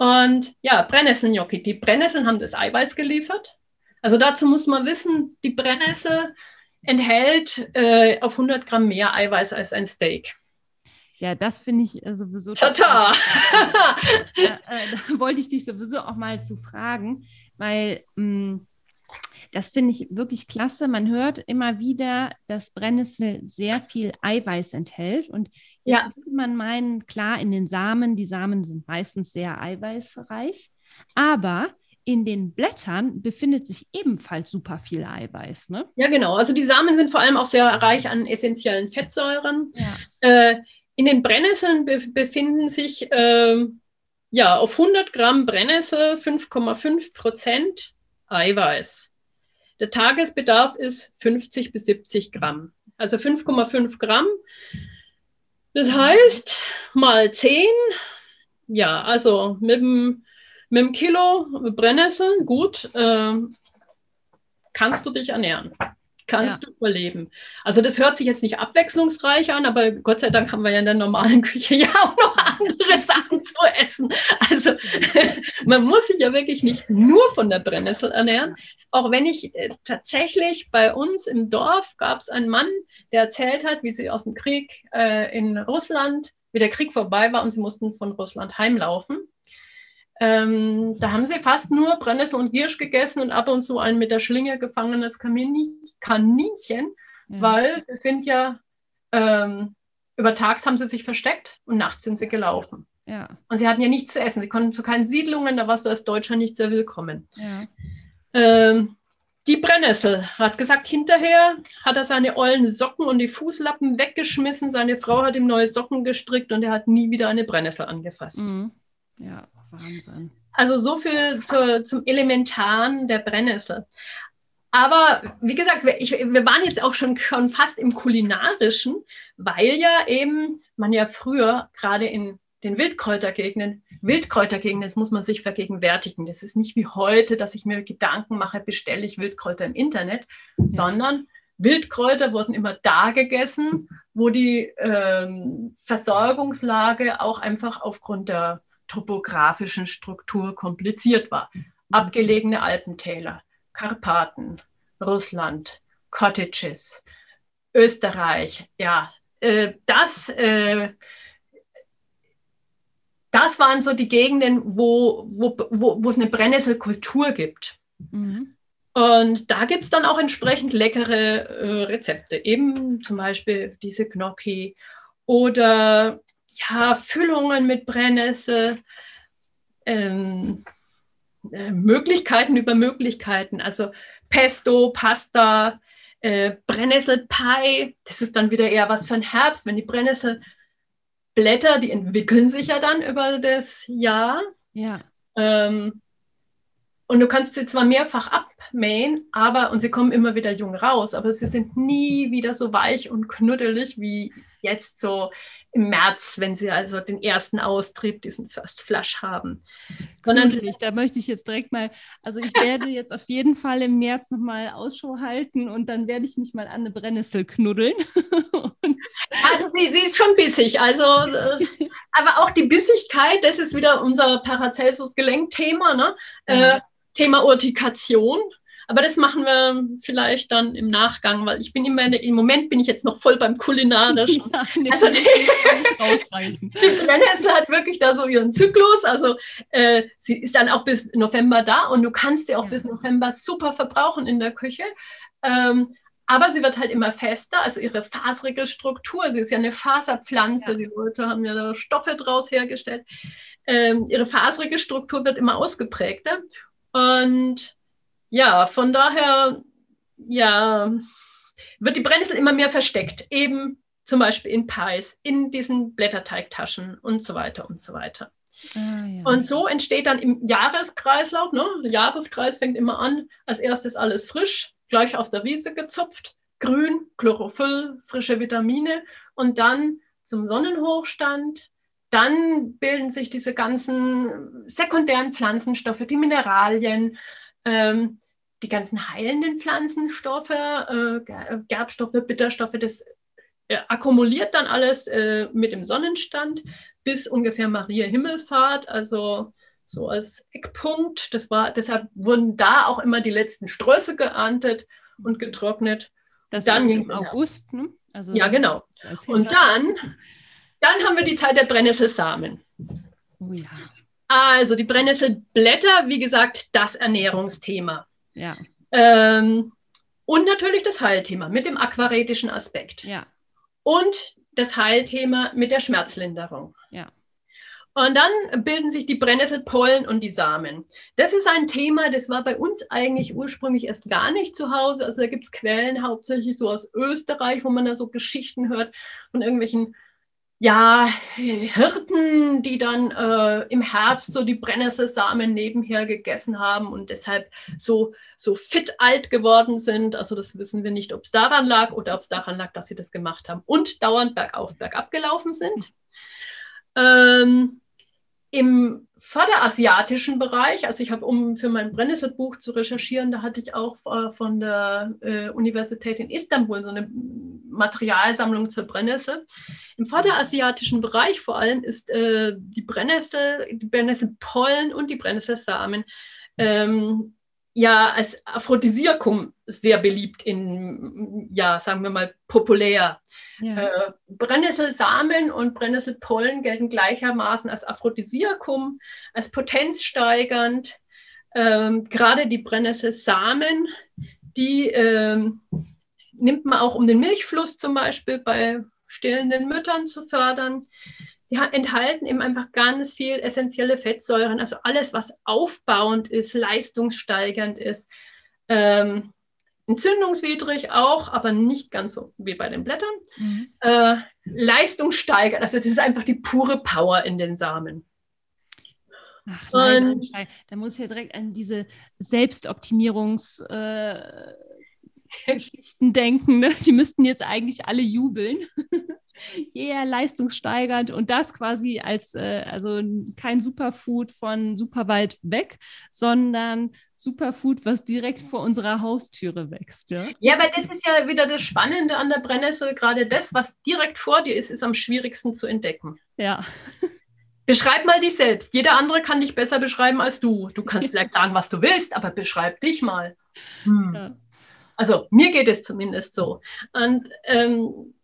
Und ja, Brennnessel-Gnocchi. Die Brennnesseln haben das Eiweiß geliefert. Also dazu muss man wissen, die Brennnessel enthält äh, auf 100 Gramm mehr Eiweiß als ein Steak. Ja, das finde ich äh, sowieso. Tata! äh, da wollte ich dich sowieso auch mal zu fragen, weil mh, mm, das finde ich wirklich klasse. Man hört immer wieder, dass Brennnessel sehr viel Eiweiß enthält. Und ja. könnte man meinen, klar, in den Samen, die Samen sind meistens sehr eiweißreich, aber in den Blättern befindet sich ebenfalls super viel Eiweiß. Ne? Ja, genau. Also die Samen sind vor allem auch sehr reich an essentiellen Fettsäuren. Ja. Äh, in den Brennnesseln be befinden sich äh, ja, auf 100 Gramm Brennnessel 5,5 Prozent Eiweiß. Der Tagesbedarf ist 50 bis 70 Gramm. Also 5,5 Gramm. Das heißt, mal 10, ja, also mit dem, mit dem Kilo Brennnessel, gut, äh, kannst du dich ernähren kannst ja. du überleben. Also das hört sich jetzt nicht abwechslungsreich an, aber Gott sei Dank haben wir ja in der normalen Küche ja auch noch andere Sachen zu essen. Also man muss sich ja wirklich nicht nur von der Brennnessel ernähren. Auch wenn ich äh, tatsächlich bei uns im Dorf gab es einen Mann, der erzählt hat, wie sie aus dem Krieg äh, in Russland, wie der Krieg vorbei war und sie mussten von Russland heimlaufen. Ähm, da haben sie fast nur Brennnessel und Giersch gegessen und ab und zu ein mit der Schlinge gefangenes Kaninchen, ja. weil sie sind ja, ähm, über Tags haben sie sich versteckt und nachts sind sie gelaufen. Ja. Und sie hatten ja nichts zu essen. Sie konnten zu keinen Siedlungen, da warst du als Deutscher nicht sehr willkommen. Ja. Ähm, die Brennnessel hat gesagt, hinterher hat er seine ollen Socken und die Fußlappen weggeschmissen. Seine Frau hat ihm neue Socken gestrickt und er hat nie wieder eine Brennnessel angefasst. Mhm. Ja. Wahnsinn. Also so viel zu, zum Elementaren der Brennnessel. Aber wie gesagt, ich, wir waren jetzt auch schon, schon fast im Kulinarischen, weil ja eben man ja früher gerade in den Wildkräutergegenden, Wildkräutergegenden, das muss man sich vergegenwärtigen. Das ist nicht wie heute, dass ich mir Gedanken mache, bestelle ich Wildkräuter im Internet, ja. sondern Wildkräuter wurden immer da gegessen, wo die ähm, Versorgungslage auch einfach aufgrund der topografischen Struktur kompliziert war. Abgelegene Alpentäler, Karpaten, Russland, Cottages, Österreich, ja, äh, das, äh, das waren so die Gegenden, wo, wo, wo, wo es eine Brennnesselkultur gibt. Mhm. Und da gibt es dann auch entsprechend leckere äh, Rezepte, eben zum Beispiel diese Gnocchi oder ja, Füllungen mit Brennnessel, ähm, äh, Möglichkeiten über Möglichkeiten, also Pesto, Pasta, äh, Brennnesselpie, das ist dann wieder eher was für den Herbst, wenn die Brennnesselblätter, die entwickeln sich ja dann über das Jahr. Ja. Ähm, und du kannst sie zwar mehrfach abmähen, aber und sie kommen immer wieder jung raus, aber sie sind nie wieder so weich und knuddelig wie jetzt so im März, wenn sie also den ersten Austrieb, diesen First Flush haben. Sondern da möchte ich jetzt direkt mal, also ich werde jetzt auf jeden Fall im März nochmal Ausschau halten und dann werde ich mich mal an eine Brennnessel knuddeln. also sie, sie, ist schon bissig, also aber auch die Bissigkeit, das ist wieder unser Paracelsus-Gelenkthema, ne? Äh, Thema Urtikation. Aber das machen wir vielleicht dann im Nachgang, weil ich bin immer, im Moment bin ich jetzt noch voll beim Kulinarischen. Ja, also die, rausreißen. die Brennnessel hat wirklich da so ihren Zyklus. Also äh, sie ist dann auch bis November da und du kannst sie auch ja. bis November super verbrauchen in der Küche. Ähm, aber sie wird halt immer fester, also ihre faserige Struktur, sie ist ja eine Faserpflanze, ja. die Leute haben ja da Stoffe draus hergestellt. Ähm, ihre faserige Struktur wird immer ausgeprägter. Und ja, von daher, ja, wird die Brennnessel immer mehr versteckt, eben zum Beispiel in Pies, in diesen Blätterteigtaschen und so weiter und so weiter. Ah, ja. Und so entsteht dann im Jahreskreislauf, ne? der Jahreskreis fängt immer an, als erstes alles frisch, gleich aus der Wiese gezupft, grün, Chlorophyll, frische Vitamine und dann zum Sonnenhochstand. Dann bilden sich diese ganzen sekundären Pflanzenstoffe, die Mineralien, ähm, die ganzen heilenden Pflanzenstoffe, äh, Gerbstoffe, Bitterstoffe, das äh, akkumuliert dann alles äh, mit dem Sonnenstand bis ungefähr Maria Himmelfahrt, also so als Eckpunkt. Das war, deshalb wurden da auch immer die letzten Ströße geerntet und getrocknet. Das dann ist im August, ne? Also ja, genau. Und dann, dann haben wir die Zeit der Brennnesselsamen. Oh ja. Also die Brennnesselblätter, wie gesagt, das Ernährungsthema. Ja. Ähm, und natürlich das Heilthema mit dem aquaretischen Aspekt. Ja. Und das Heilthema mit der Schmerzlinderung. Ja. Und dann bilden sich die Brennnesselpollen und die Samen. Das ist ein Thema, das war bei uns eigentlich ursprünglich erst gar nicht zu Hause. Also da gibt es Quellen hauptsächlich so aus Österreich, wo man da so Geschichten hört von irgendwelchen ja, Hirten, die dann äh, im Herbst so die Brennnesselsamen nebenher gegessen haben und deshalb so, so fit alt geworden sind. Also das wissen wir nicht, ob es daran lag oder ob es daran lag, dass sie das gemacht haben und dauernd bergauf, bergab gelaufen sind. Ähm, Im vorderasiatischen Bereich, also ich habe, um für mein Brennnesselbuch zu recherchieren, da hatte ich auch äh, von der äh, Universität in Istanbul so eine Materialsammlung zur Brennnessel. Im vorderasiatischen Bereich vor allem ist äh, die Brennnessel, die Brennnesselpollen und die Brennnesselsamen ähm, ja als Aphrodisiakum sehr beliebt in, ja, sagen wir mal, populär. Ja. Äh, Brennnesselsamen und Brennnesselpollen gelten gleichermaßen als Aphrodisiakum, als potenzsteigernd. Ähm, gerade die Brennnesselsamen, die ähm, nimmt man auch, um den Milchfluss zum Beispiel bei stillenden Müttern zu fördern die enthalten eben einfach ganz viel essentielle Fettsäuren, also alles, was aufbauend ist, leistungssteigernd ist. Ähm, entzündungswidrig auch, aber nicht ganz so wie bei den Blättern. Mhm. Äh, leistungssteigernd, also das ist einfach die pure Power in den Samen. Ach, nein, da muss ich ja direkt an diese Selbstoptimierungs- äh, denken. Ne? Die müssten jetzt eigentlich alle jubeln. yeah, leistungssteigernd und das quasi als, äh, also kein Superfood von super weit weg, sondern Superfood, was direkt vor unserer Haustüre wächst. Ja, ja weil das ist ja wieder das Spannende an der Brennnessel. Gerade das, was direkt vor dir ist, ist am schwierigsten zu entdecken. Ja. Beschreib mal dich selbst. Jeder andere kann dich besser beschreiben als du. Du kannst vielleicht sagen, was du willst, aber beschreib dich mal. Hm. Ja. Also mir geht es zumindest so. Und ähm,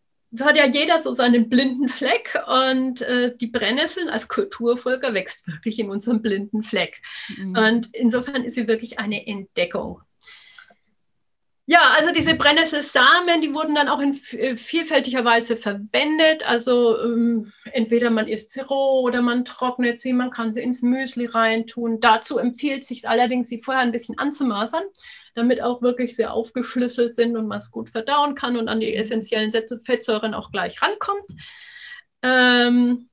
hat ja jeder so seinen blinden Fleck und äh, die Brennnesseln als Kulturvölker wächst wirklich in unserem blinden Fleck. Mhm. Und insofern ist sie wirklich eine Entdeckung. Ja, also diese Brennnesselsamen, die wurden dann auch in äh, vielfältiger Weise verwendet. Also ähm, entweder man isst sie roh oder man trocknet sie, man kann sie ins Müsli reintun. Dazu empfiehlt sich allerdings, sie vorher ein bisschen anzumasern, damit auch wirklich sehr aufgeschlüsselt sind und man es gut verdauen kann und an die essentiellen Fettsäuren auch gleich rankommt. Ähm,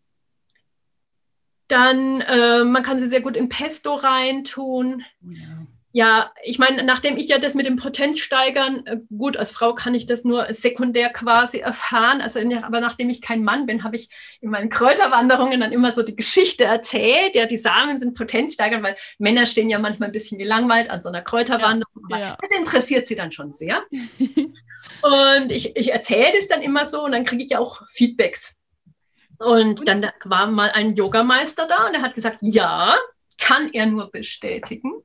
dann, äh, man kann sie sehr gut in Pesto reintun. Ja ja, ich meine, nachdem ich ja das mit dem Potenzsteigern, äh, gut, als Frau kann ich das nur sekundär quasi erfahren, also aber nachdem ich kein Mann bin, habe ich in meinen Kräuterwanderungen dann immer so die Geschichte erzählt, ja, die Samen sind Potenzsteigern, weil Männer stehen ja manchmal ein bisschen gelangweilt an so einer Kräuterwanderung. Ja, ja. Das interessiert sie dann schon sehr. und ich, ich erzähle das dann immer so und dann kriege ich ja auch Feedbacks. Und dann war mal ein Yogameister da und er hat gesagt, ja, kann er nur bestätigen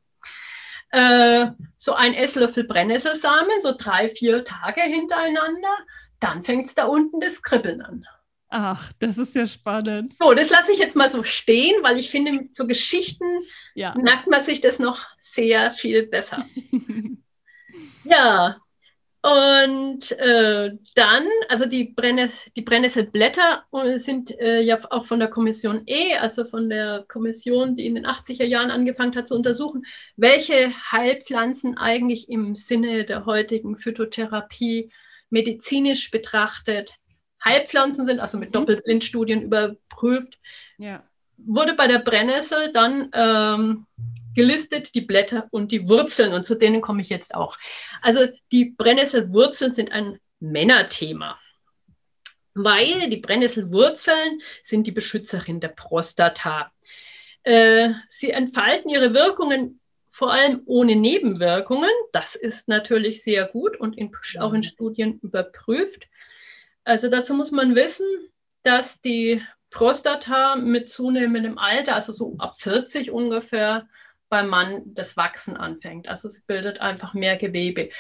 äh, so ein Esslöffel Brennnesselsamen, so drei, vier Tage hintereinander, dann fängt es da unten das Kribbeln an. Ach, das ist ja spannend. So, das lasse ich jetzt mal so stehen, weil ich finde, zu Geschichten ja. merkt man sich das noch sehr viel besser. ja, Und äh, dann, also die, Brennness die Brennnesselblätter äh, sind äh, ja auch von der Kommission E, also von der Kommission, die in den 80er Jahren angefangen hat zu untersuchen, welche Heilpflanzen eigentlich im Sinne der heutigen Phytotherapie medizinisch betrachtet Heilpflanzen sind, also mit mhm. Doppelblindstudien überprüft. Ja. Wurde bei der Brennnessel dann ähm, gelistet die Blätter und die Wurzeln und zu denen komme ich jetzt auch. Also die Brennnesselwurzeln sind ein Männerthema, weil die Brennnesselwurzeln sind die Beschützerin der Prostata. Äh, sie entfalten ihre Wirkungen vor allem ohne Nebenwirkungen. Das ist natürlich sehr gut und in, auch in Studien überprüft. Also dazu muss man wissen, dass die Prostata mit zunehmendem Alter, also so ab 40 ungefähr, beim Mann das Wachsen anfängt. Also es bildet einfach mehr Gewebe.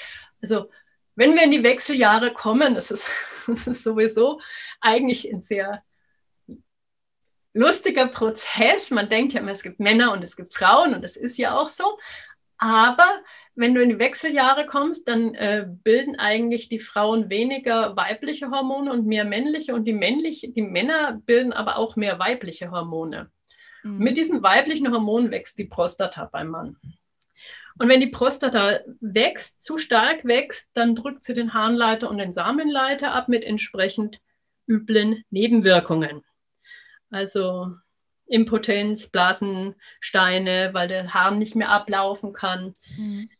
Also wenn wir in die Wechseljahre kommen, das ist, das ist sowieso eigentlich ein sehr lustiger Prozess. Man denkt ja immer, es gibt Männer und es gibt Frauen und das ist ja auch so. Aber wenn du in die Wechseljahre kommst, dann äh, bilden eigentlich die Frauen weniger weibliche Hormone und mehr männliche und die, männliche, die Männer bilden aber auch mehr weibliche Hormone. Mhm. Mit diesen weiblichen Hormonen wächst die Prostata beim Mann. Und wenn die Prostata wächst, zu stark wächst, dann drückt sie den Harnleiter und den Samenleiter ab mit entsprechend üblen Nebenwirkungen. Also Impotenz, Blasensteine, weil der Harn nicht mehr ablaufen kann. Mhm.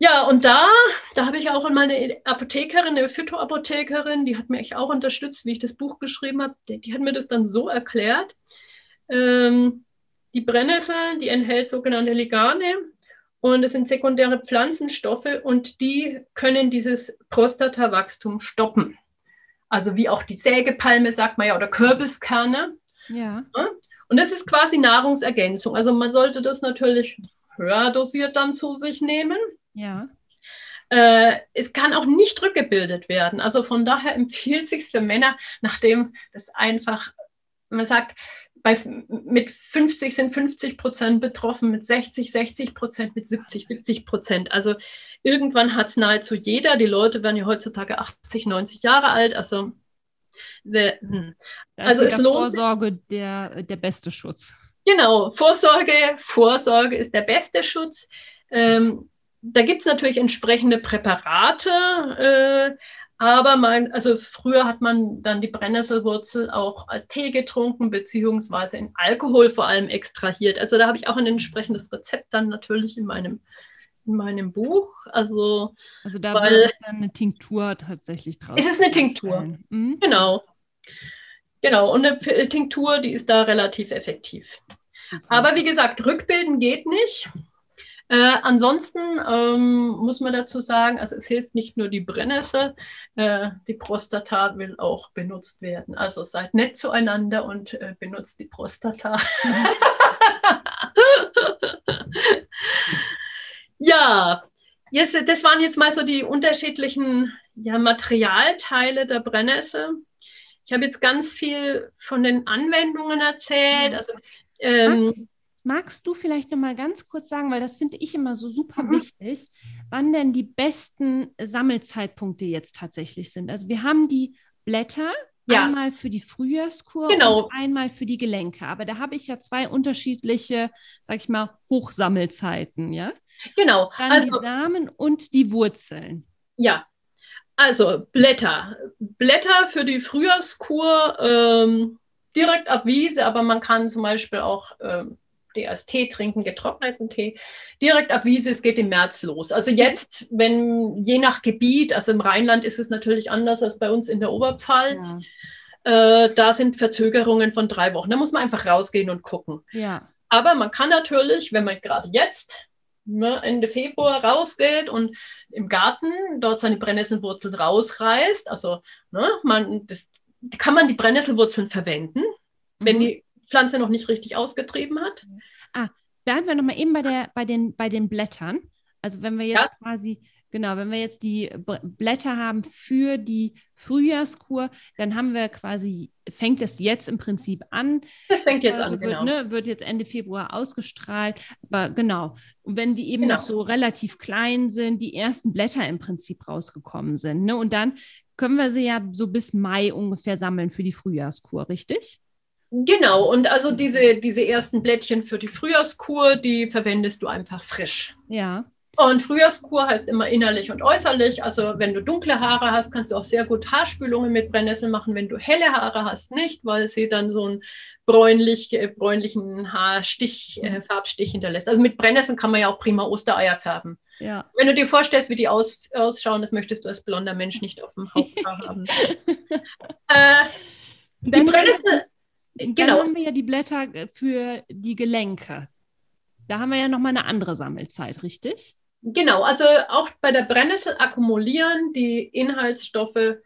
Ja, und da, da habe ich auch einmal eine Apothekerin, eine Phytoapothekerin, die hat mich auch unterstützt, wie ich das Buch geschrieben habe. Die, die hat mir das dann so erklärt. Ähm, die Brennnessel, die enthält sogenannte Ligane und es sind sekundäre Pflanzenstoffe und die können dieses Prostatawachstum stoppen. Also wie auch die Sägepalme, sagt man ja, oder Kürbiskerne. Ja. Und das ist quasi Nahrungsergänzung. Also man sollte das natürlich höher dosiert dann zu sich nehmen. Ja. Äh, es kann auch nicht rückgebildet werden. Also von daher empfiehlt es sich für Männer, nachdem das einfach, man sagt, bei, mit 50 sind 50 Prozent betroffen, mit 60, 60 Prozent, mit 70, 70 Prozent. Also irgendwann hat es nahezu jeder. Die Leute werden ja heutzutage 80, 90 Jahre alt. Also, the, hm. also es lohnt Vorsorge der, der beste Schutz. Genau, Vorsorge, Vorsorge ist der beste Schutz. Ähm, da gibt es natürlich entsprechende Präparate, äh, aber man, also früher hat man dann die Brennnesselwurzel auch als Tee getrunken, beziehungsweise in Alkohol vor allem extrahiert. Also da habe ich auch ein entsprechendes Rezept dann natürlich in meinem, in meinem Buch. Also, also da weil, ist dann eine Tinktur tatsächlich drauf. Es ist eine Tinktur, mhm. genau. Genau, und eine Tinktur, die ist da relativ effektiv. Aber wie gesagt, rückbilden geht nicht. Äh, ansonsten ähm, muss man dazu sagen, also es hilft nicht nur die Brennnessel, äh, die Prostata will auch benutzt werden. Also seid nett zueinander und äh, benutzt die Prostata. ja, jetzt, das waren jetzt mal so die unterschiedlichen ja, Materialteile der Brennnessel. Ich habe jetzt ganz viel von den Anwendungen erzählt. Also, ähm, Magst du vielleicht noch mal ganz kurz sagen, weil das finde ich immer so super mhm. wichtig, wann denn die besten Sammelzeitpunkte jetzt tatsächlich sind? Also wir haben die Blätter, ja. einmal für die Frühjahrskur genau. und einmal für die Gelenke. Aber da habe ich ja zwei unterschiedliche, sag ich mal, Hochsammelzeiten, ja? Genau. Dann also, die Samen und die Wurzeln. Ja. Also Blätter. Blätter für die Frühjahrskur ähm, direkt ab Wiese, aber man kann zum Beispiel auch ähm, die als Tee trinken, getrockneten Tee, direkt ab Wiese, es geht im März los. Also jetzt, wenn je nach Gebiet, also im Rheinland ist es natürlich anders als bei uns in der Oberpfalz. Ja. Äh, da sind Verzögerungen von drei Wochen. Da muss man einfach rausgehen und gucken. Ja. Aber man kann natürlich, wenn man gerade jetzt ne, Ende Februar rausgeht und im Garten dort seine Brennnesselwurzeln rausreißt, also ne, man, das, kann man die Brennnesselwurzeln verwenden, mhm. wenn die Pflanze noch nicht richtig ausgetrieben hat. Ah, bleiben wir nochmal eben bei, der, bei, den, bei den Blättern. Also wenn wir jetzt ja. quasi Genau, wenn wir jetzt die Blätter haben für die Frühjahrskur, dann haben wir quasi, fängt es jetzt im Prinzip an. Das fängt jetzt an, wird, genau. Ne, wird jetzt Ende Februar ausgestrahlt. Aber genau. Und wenn die eben genau. noch so relativ klein sind, die ersten Blätter im Prinzip rausgekommen sind. Ne? Und dann können wir sie ja so bis Mai ungefähr sammeln für die Frühjahrskur, richtig? Genau, und also diese, diese ersten Blättchen für die Frühjahrskur, die verwendest du einfach frisch. Ja. Und Frühjahrskur heißt immer innerlich und äußerlich. Also wenn du dunkle Haare hast, kannst du auch sehr gut Haarspülungen mit Brennnessel machen. Wenn du helle Haare hast, nicht, weil sie dann so einen bräunlich, äh, bräunlichen Haarstich, äh, Farbstich hinterlässt. Also mit Brennnesseln kann man ja auch prima Ostereier färben. Ja. Wenn du dir vorstellst, wie die aus, ausschauen, das möchtest du als blonder Mensch nicht auf dem Haupthaar haben. äh, die Brennnessel, genau. Dann haben wir ja die Blätter für die Gelenke. Da haben wir ja nochmal eine andere Sammelzeit, richtig? Genau, also auch bei der Brennnessel akkumulieren die Inhaltsstoffe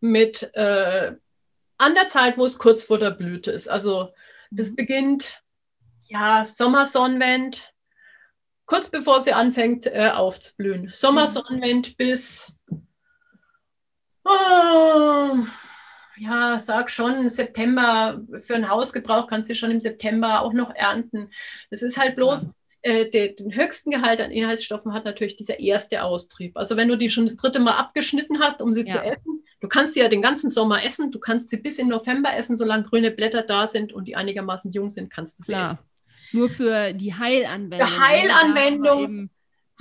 mit äh, an der Zeit, wo es kurz vor der Blüte ist. Also das mhm. beginnt ja Sommersonnenwend, kurz bevor sie anfängt äh, aufzublühen. Sommersonnenwend bis oh, ja, sag schon, September für einen Hausgebrauch kannst du schon im September auch noch ernten. Das ist halt bloß, ja äh, de, den höchsten Gehalt an Inhaltsstoffen hat natürlich dieser erste Austrieb. Also wenn du die schon das dritte Mal abgeschnitten hast, um sie ja. zu essen, du kannst sie ja den ganzen Sommer essen, du kannst sie bis in November essen, solange grüne Blätter da sind und die einigermaßen jung sind, kannst du sie Klar. essen. Nur für die Heilanwendung. Für Heilanwendung,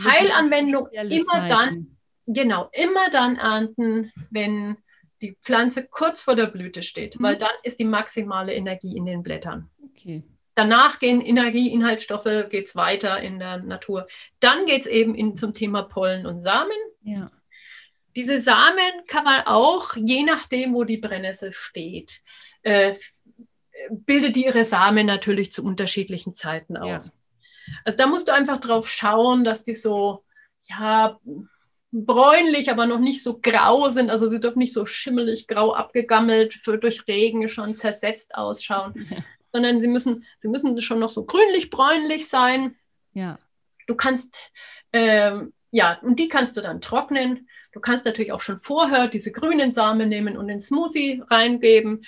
Heilanwendung immer dann, genau, immer dann ernten, wenn die Pflanze kurz vor der Blüte steht, mhm. weil dann ist die maximale Energie in den Blättern. Okay. Danach gehen Energieinhaltsstoffe, geht es weiter in der Natur. Dann geht es eben in, zum Thema Pollen und Samen. Ja. Diese Samen kann man auch, je nachdem, wo die Brennnessel steht, äh, bildet die ihre Samen natürlich zu unterschiedlichen Zeiten aus. Ja. Also da musst du einfach drauf schauen, dass die so, ja, bräunlich, aber noch nicht so grau sind. Also sie dürfen nicht so schimmelig grau abgegammelt, für, durch Regen schon zersetzt ausschauen. Ja. sondern sie müssen, sie müssen schon noch so grünlich-bräunlich sein. Ja. Du kannst, ähm, ja, und die kannst du dann trocknen. Du kannst natürlich auch schon vorher diese grünen Samen nehmen und in Smoothie reingeben.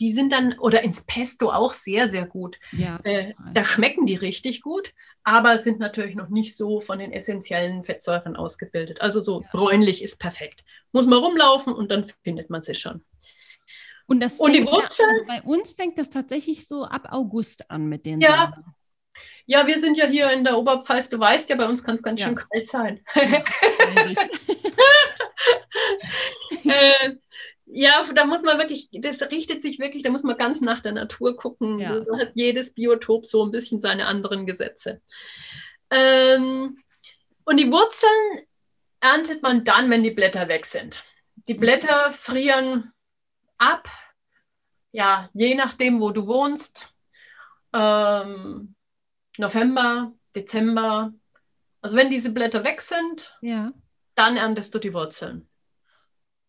Die sind dann, oder ins Pesto auch sehr, sehr gut. Ja, äh, da schmecken die richtig gut, aber sind natürlich noch nicht so von den essentiellen Fettsäuren ausgebildet. Also so ja. bräunlich ist perfekt. Muss man rumlaufen und dann findet man sie schon. Und, das und die Wurzeln? also bei uns fängt das tatsächlich so ab August an mit den ja. Samen. Ja, wir sind ja hier in der Oberpfalz. Du weißt ja, bei uns kann es ganz ja. schön kalt sein. Ja, äh, ja, da muss man wirklich, das richtet sich wirklich, da muss man ganz nach der Natur gucken. Ja. Da hat jedes Biotop so ein bisschen seine anderen Gesetze. Ähm, und die Wurzeln erntet man dann, wenn die Blätter weg sind. Die Blätter frieren ab, ja, je nachdem, wo du wohnst, ähm, November, Dezember. Also wenn diese Blätter weg sind, ja. dann erntest du die Wurzeln.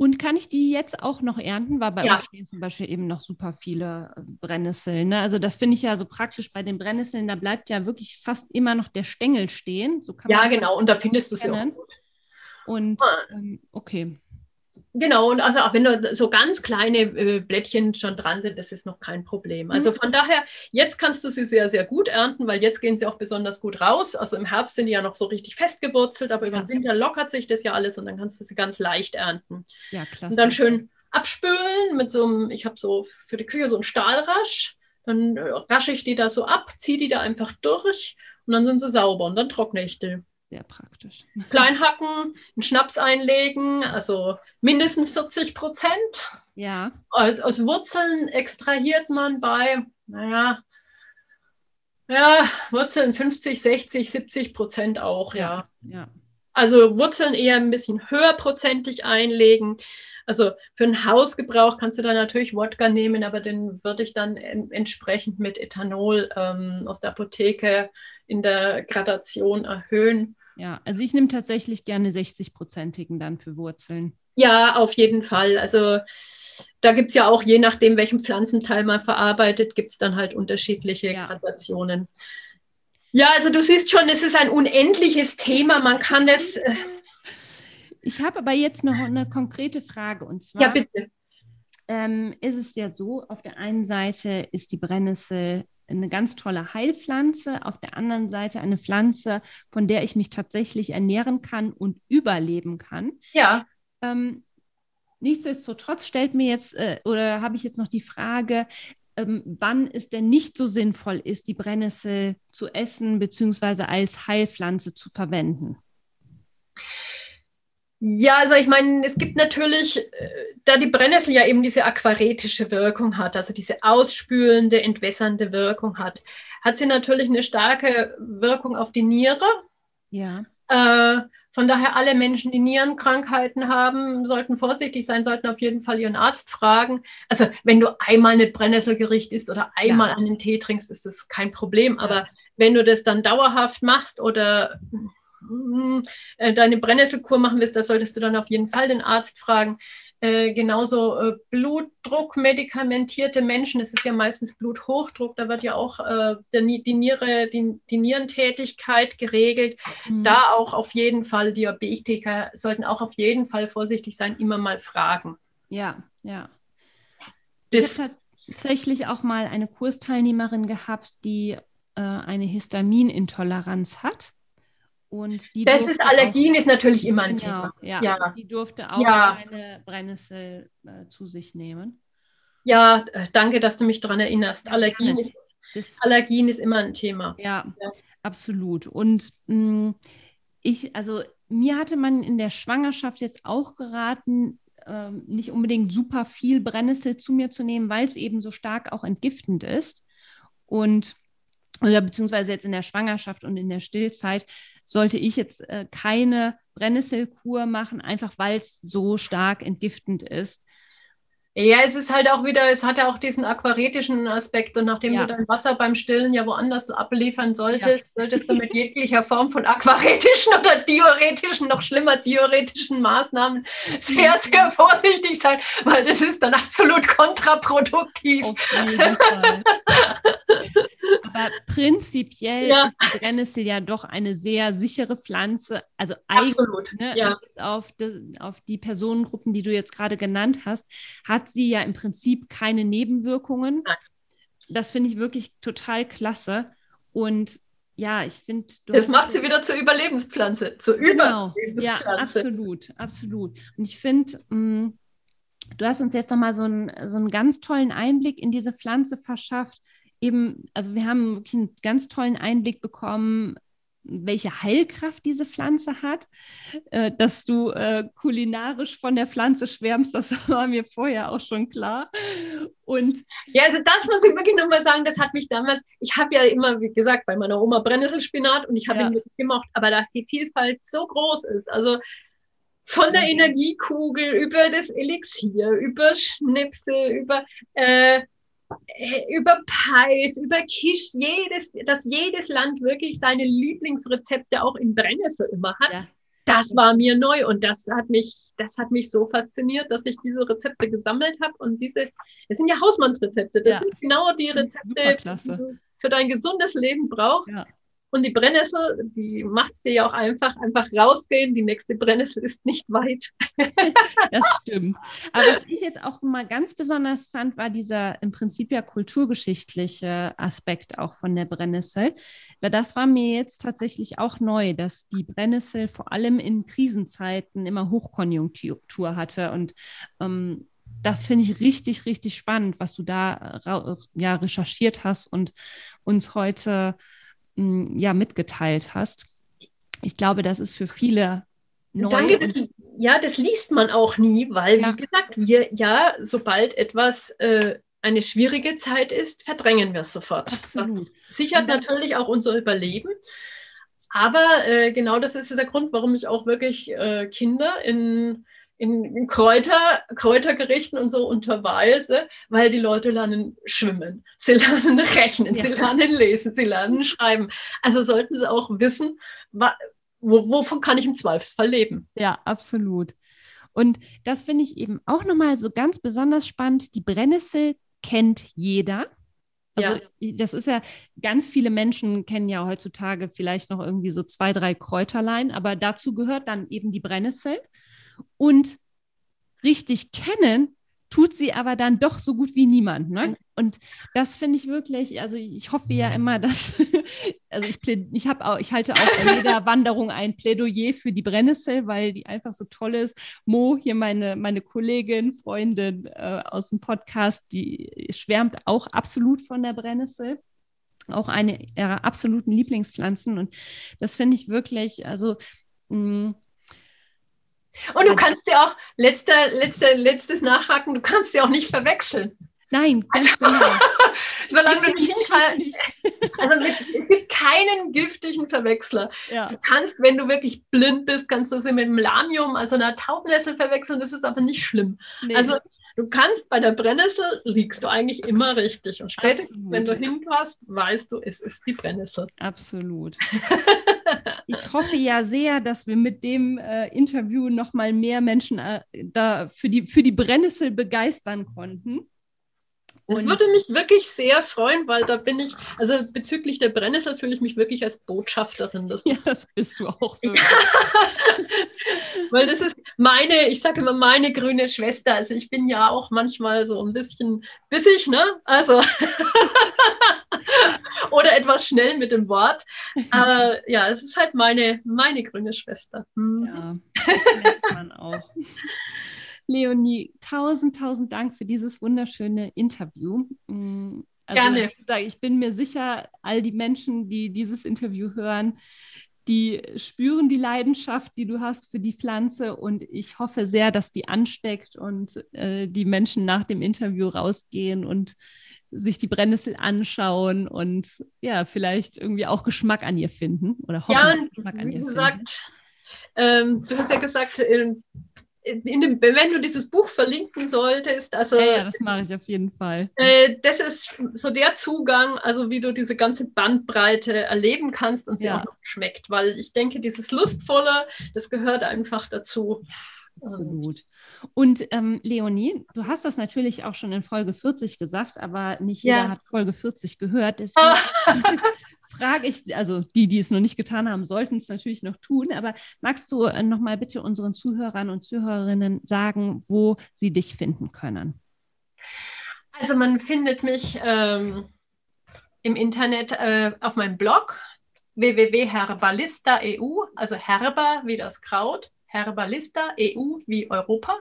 Und kann ich die jetzt auch noch ernten? Weil bei ja. uns stehen zum Beispiel eben noch super viele äh, Brennnesseln. Ne? Also das finde ich ja so praktisch bei den Brennnesseln, da bleibt ja wirklich fast immer noch der Stängel stehen. So ja, genau, und da findest du sie auch gut. Und ähm, okay. Genau, und also auch wenn da so ganz kleine äh, Blättchen schon dran sind, das ist noch kein Problem. Also mhm. von daher, jetzt kannst du sie sehr, sehr gut ernten, weil jetzt gehen sie auch besonders gut raus. Also im Herbst sind die ja noch so richtig festgewurzelt, aber über den Winter lockert sich das ja alles und dann kannst du sie ganz leicht ernten. Ja, klasse. Und dann schön abspülen mit so einem, ich habe so für die Küche so einen Stahlrasch, dann äh, rasche ich die da so ab, ziehe die da einfach durch und dann sind sie sauber und dann trockne ich die. Sehr praktisch. Klein hacken, einen Schnaps einlegen, also mindestens 40 Prozent. Ja. Aus, aus Wurzeln extrahiert man bei, naja, ja, Wurzeln 50, 60, 70 Prozent auch, ja. ja. Also Wurzeln eher ein bisschen höherprozentig einlegen. Also für einen Hausgebrauch kannst du da natürlich Wodka nehmen, aber den würde ich dann entsprechend mit Ethanol ähm, aus der Apotheke in der Gradation erhöhen. Ja, also ich nehme tatsächlich gerne 60-prozentigen dann für Wurzeln. Ja, auf jeden Fall. Also da gibt es ja auch, je nachdem, welchen Pflanzenteil man verarbeitet, gibt es dann halt unterschiedliche ja. Gradationen. Ja, also du siehst schon, es ist ein unendliches Thema. Man kann es. Äh Ich habe aber jetzt noch eine konkrete Frage und zwar. Ja, bitte. Ähm, ist es ja so, auf der einen Seite ist die Brennnessel eine ganz tolle Heilpflanze, auf der anderen Seite eine Pflanze, von der ich mich tatsächlich ernähren kann und überleben kann. Ja. Ähm, nichtsdestotrotz stellt mir jetzt äh, oder habe ich jetzt noch die Frage, ähm, wann es denn nicht so sinnvoll ist, die Brennnessel zu essen bzw. als Heilpflanze zu verwenden. Ja, also ich meine, es gibt natürlich, äh, da die Brennnessel ja eben diese aquaretische Wirkung hat, also diese ausspülende, entwässernde Wirkung hat, hat sie natürlich eine starke Wirkung auf die Niere. Ja. Äh, von daher alle Menschen, die Nierenkrankheiten haben, sollten vorsichtig sein, sollten auf jeden Fall ihren Arzt fragen. Also wenn du einmal eine Brennnesselgericht isst oder einmal ja. einen Tee trinkst, ist das kein Problem. Aber ja. wenn du das dann dauerhaft machst oder deine Brennnesselkur machen willst, da solltest du dann auf jeden Fall den Arzt fragen. Äh, genauso äh, Blutdruck medikamentierte Menschen, es ist ja meistens Bluthochdruck, da wird ja auch äh, der, die, Niere, die, die Nierentätigkeit geregelt. Mhm. Da auch auf jeden Fall Diabetiker sollten auch auf jeden Fall vorsichtig sein, immer mal fragen. Ja, ja. Das ich habe tatsächlich auch mal eine Kursteilnehmerin gehabt, die äh, eine Histaminintoleranz hat. Und die das ist Allergien auch, ist natürlich immer ein genau, Thema. Ja, ja. Die durfte auch ja. eine Brennnessel äh, zu sich nehmen. Ja, äh, danke, dass du mich daran erinnerst. Allergien, ist, das, Allergien ist immer ein Thema. Ja, ja. absolut. Und mh, mm, ich, also mir hatte man in der Schwangerschaft jetzt auch geraten, ähm, nicht unbedingt super viel Brennnessel zu mir zu nehmen, weil es eben so stark auch entgiftend ist. Und oder beziehungsweise jetzt in der Schwangerschaft und in der Stillzeit sollte ich jetzt äh, keine Brennnesselkur machen, einfach weil es so stark entgiftend ist. Ja, es ist halt auch wieder, es hat ja auch diesen aquaretischen Aspekt und nachdem ja. du dein Wasser beim Stillen ja woanders abliefern solltest, ja. solltest du mit jeglicher Form von aquaretischen oder diuretischen, noch schlimmer diuretischen Maßnahmen sehr, sehr vorsichtig sein, weil das ist dann absolut kontraproduktiv. Aber prinzipiell ja. ist die Brennnessel ja doch eine sehr sichere Pflanze. Also Absolut, ne, ja. auf, das, auf die Personengruppen, die du jetzt gerade genannt hast, hat sie ja im Prinzip keine Nebenwirkungen. Das finde ich wirklich total klasse. Und ja, ich finde. Das macht sie wieder zur Überlebenspflanze, zur genau. Überlebenspflanze. Ja, absolut, absolut. Und ich finde, mm, du hast uns jetzt nochmal so, ein, so einen ganz tollen Einblick in diese Pflanze verschafft eben, also wir haben wirklich einen ganz tollen Einblick bekommen, welche Heilkraft diese Pflanze hat. Äh, dass du äh, kulinarisch von der Pflanze schwärmst, das war mir vorher auch schon klar. Und ja, also das muss ich wirklich nochmal sagen, das hat mich damals, ich habe ja immer, wie gesagt, bei meiner Oma Brennnesselspinat und ich habe ja. ihn wirklich gemocht, aber dass die Vielfalt so groß ist, also von der Energiekugel über das Elixier, über Schnipsel, über äh, äh, über Pies, über Quiche, jedes, dass jedes Land wirklich seine Lieblingsrezepte auch in Brennnessel immer hat. Ja. Das war mir neu und das hat mich, das hat mich so fasziniert, dass ich diese Rezepte gesammelt habe und diese, das sind ja Hausmannsrezepte, das ja. sind genau die Rezepte, die du für dein gesundes Leben brauchst. Ja. Und die Brennnessel, die macht es dir ja auch einfach, einfach rausgehen. Die nächste Brennnessel ist nicht weit. das stimmt. Aber was ich jetzt auch mal ganz besonders fand, war dieser im Prinzip ja kulturgeschichtliche Aspekt auch von der Brennnessel. Weil das war mir jetzt tatsächlich auch neu, dass die Brennnessel vor allem in Krisenzeiten immer Hochkonjunktur hatte. Und ähm, das finde ich richtig, richtig spannend, was du da ja, recherchiert hast und uns heute ja mitgeteilt hast. Ich glaube, das ist für viele neu. Danke, das, ja, das liest man auch nie, weil, ja. wie gesagt, wir ja, sobald etwas äh, eine schwierige Zeit ist, verdrängen wir es sofort. Absolut. Das sichert natürlich auch unser Überleben. Aber äh, genau das ist der Grund, warum ich auch wirklich äh, Kinder in in Kräuter, Kräutergerichten und so unterweise, weil die Leute lernen schwimmen, sie lernen rechnen, ja. sie lernen lesen, sie lernen schreiben. Also sollten sie auch wissen, wo, wovon kann ich im Zweifelsfall leben. Ja, absolut. Und das finde ich eben auch nochmal so ganz besonders spannend. Die Brennnessel kennt jeder. Also ja. das ist ja, ganz viele Menschen kennen ja heutzutage vielleicht noch irgendwie so zwei, drei Kräuterlein, aber dazu gehört dann eben die Brennnessel. Und richtig kennen tut sie aber dann doch so gut wie niemand. Ne? Und das finde ich wirklich, also ich hoffe ja immer, dass, also ich, ich habe auch, ich halte auch bei jeder Wanderung ein Plädoyer für die Brennnessel, weil die einfach so toll ist. Mo, hier meine, meine Kollegin, Freundin äh, aus dem Podcast, die schwärmt auch absolut von der Brennnessel auch eine ihrer absoluten Lieblingspflanzen. Und das finde ich wirklich, also mh, mm, und du kannst dir auch, letzter, letzter, letztes Nachhaken, du kannst sie auch nicht verwechseln. Nein, ganz also, genau. Solange du nicht hinfallst. Also mit, es gibt keinen giftigen Verwechsler. Ja. Du kannst, wenn du wirklich blind bist, kannst du sie mit einem Lamium, also einer Taubnessel verwechseln, das ist aber nicht schlimm. Nee. Also du kannst bei der Brennnessel, liegst du eigentlich immer richtig. Und spätestens, Absolut. wenn du hinpasst, weißt du, es ist die Brennnessel. Absolut. ich hoffe ja sehr, dass wir mit dem äh, Interview noch mal mehr Menschen äh, da für die, für die Brennnessel begeistern konnten. Das würde mich wirklich sehr freuen, weil da bin ich, also bezüglich der Brennnessel fühle ich mich wirklich als Botschafterin. Das ja, das bist du auch. weil das ist meine, ich sage immer meine grüne Schwester. Also ich bin ja auch manchmal so ein bisschen bissig, ne? Also oder etwas schnell mit dem Wort. Aber ja, es ist halt meine, meine grüne Schwester. Hm. Ja, das merkt man auch. Leonie, tausend, tausend Dank für dieses wunderschöne Interview. Mm, also, Gerne. Ich bin mir sicher, all die Menschen, die dieses Interview hören, die spüren die Leidenschaft, die du hast für die Pflanze und ich hoffe sehr, dass die ansteckt und äh, die Menschen nach dem Interview rausgehen und sich die Brennnessel anschauen und ja, vielleicht irgendwie auch Geschmack an ihr finden oder hoffen, ja, Geschmack an ihr gesagt, ähm, du hast ja gesagt, in dem, wenn du dieses Buch verlinken solltest, also ja, ja das mache ich auf jeden Fall. Äh, das ist so der Zugang, also wie du diese ganze Bandbreite erleben kannst und sie ja. auch noch schmeckt, weil ich denke, dieses Lustvolle, das gehört einfach dazu. Absolut. Und ähm, Leonie, du hast das natürlich auch schon in Folge 40 gesagt, aber nicht jeder ja. hat Folge 40 gehört. Deswegen frage ich, also die, die es noch nicht getan haben, sollten es natürlich noch tun, aber magst du äh, nochmal bitte unseren Zuhörern und Zuhörerinnen sagen, wo sie dich finden können? Also man findet mich ähm, im Internet äh, auf meinem Blog www.herbalista.eu, also Herber wie das Kraut, Herbalista EU wie Europa.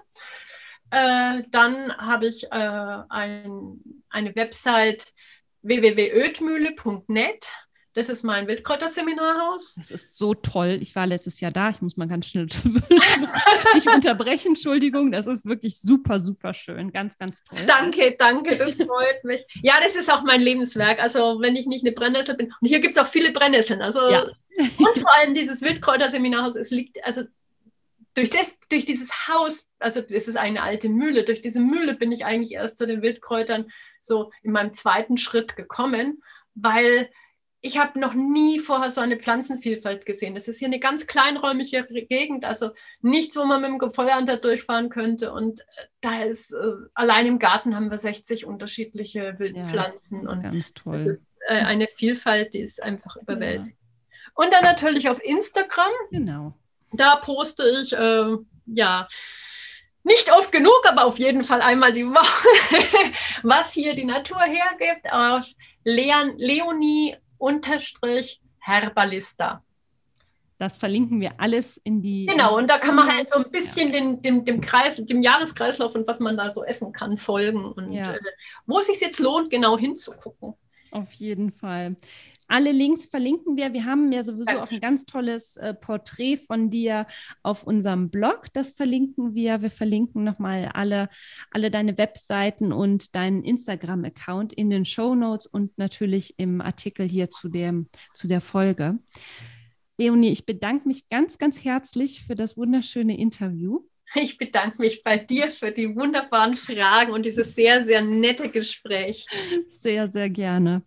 Äh, dann habe ich äh, ein, eine Website www.ödmühle.net. Das ist mein Wildkräuterseminarhaus. Das ist so toll. Ich war letztes Jahr da. Ich muss mal ganz schnell nicht unterbrechen. Entschuldigung. Das ist wirklich super, super schön. Ganz, ganz toll. Danke, danke. Das freut mich. Ja, das ist auch mein Lebenswerk. Also, wenn ich nicht eine Brennnessel bin. Und hier gibt es auch viele Brennnesseln. Also, ja. und vor allem dieses Wildkräuterseminarhaus. Es liegt, also durch, das, durch dieses Haus, also es ist eine alte Mühle, durch diese Mühle bin ich eigentlich erst zu den Wildkräutern so in meinem zweiten Schritt gekommen, weil ich habe noch nie vorher so eine Pflanzenvielfalt gesehen. Das ist hier eine ganz kleinräumige Gegend, also nichts, wo man mit dem Feuerhunter durchfahren könnte. Und äh, da ist, äh, allein im Garten haben wir 60 unterschiedliche Wildpflanzen. Ja, und ganz toll. Das ist äh, eine Vielfalt, die ist einfach überwältigend. Ja. Und dann natürlich auf Instagram. Genau. Da poste ich, äh, ja, nicht oft genug, aber auf jeden Fall einmal die Woche, was hier die Natur hergibt, auf Leon, Leonie Herbalista. Das verlinken wir alles in die. Genau, und da kann man halt so ein bisschen ja. den, dem, dem, Kreis, dem Jahreskreislauf und was man da so essen kann, folgen. Und ja. äh, wo es sich jetzt lohnt, genau hinzugucken. Auf jeden Fall. Alle Links verlinken wir. Wir haben ja sowieso auch ein ganz tolles äh, Porträt von dir auf unserem Blog. Das verlinken wir. Wir verlinken nochmal alle, alle deine Webseiten und deinen Instagram-Account in den Show Notes und natürlich im Artikel hier zu, dem, zu der Folge. Leonie, ich bedanke mich ganz, ganz herzlich für das wunderschöne Interview. Ich bedanke mich bei dir für die wunderbaren Fragen und dieses sehr, sehr nette Gespräch. Sehr, sehr gerne.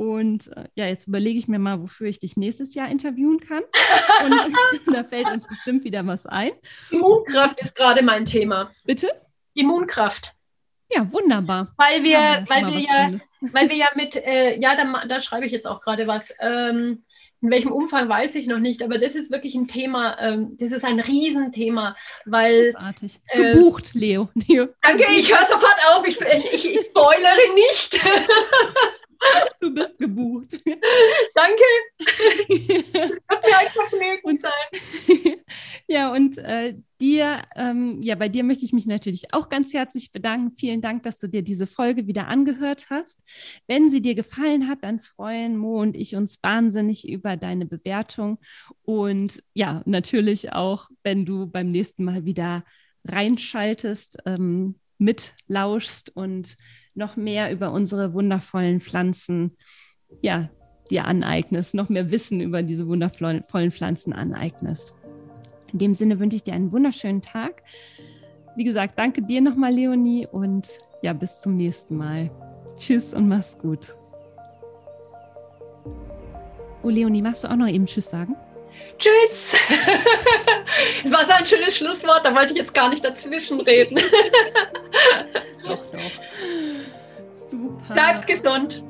Und äh, ja, jetzt überlege ich mir mal, wofür ich dich nächstes Jahr interviewen kann. Und da fällt uns bestimmt wieder was ein. Immunkraft ist gerade mein Thema. Bitte? Immunkraft. Ja, wunderbar. Weil wir, ja, weil wir ja, weil wir ja mit, äh, ja, da, da schreibe ich jetzt auch gerade was. Ähm, in welchem Umfang weiß ich noch nicht, aber das ist wirklich ein Thema, ähm, das ist ein Riesenthema, weil. Großartig. Äh, Gebucht, Leo. Leo. Danke, ich höre sofort auf, ich, ich, ich spoilere nicht. Du bist gebucht. Danke. Das wird mir ein Vergnügen sein. Ja, und äh, dir, ähm, ja, bei dir möchte ich mich natürlich auch ganz herzlich bedanken. Vielen Dank, dass du dir diese Folge wieder angehört hast. Wenn sie dir gefallen hat, dann freuen Mo und ich uns wahnsinnig über deine Bewertung. Und ja, natürlich auch, wenn du beim nächsten Mal wieder reinschaltest, ähm, mitlauschst und noch mehr über unsere wundervollen Pflanzen, ja, dir aneignest, noch mehr Wissen über diese wundervollen Pflanzen aneignest. In dem Sinne wünsche ich dir einen wunderschönen Tag. Wie gesagt, danke dir nochmal, Leonie, und ja, bis zum nächsten Mal. Tschüss und mach's gut. Oh, Leonie, magst du auch noch eben Tschüss sagen? Tschüss! Es war so ein schönes Schlusswort, da wollte ich jetzt gar nicht dazwischen reden. doch, doch. Super. Bleibt gesund.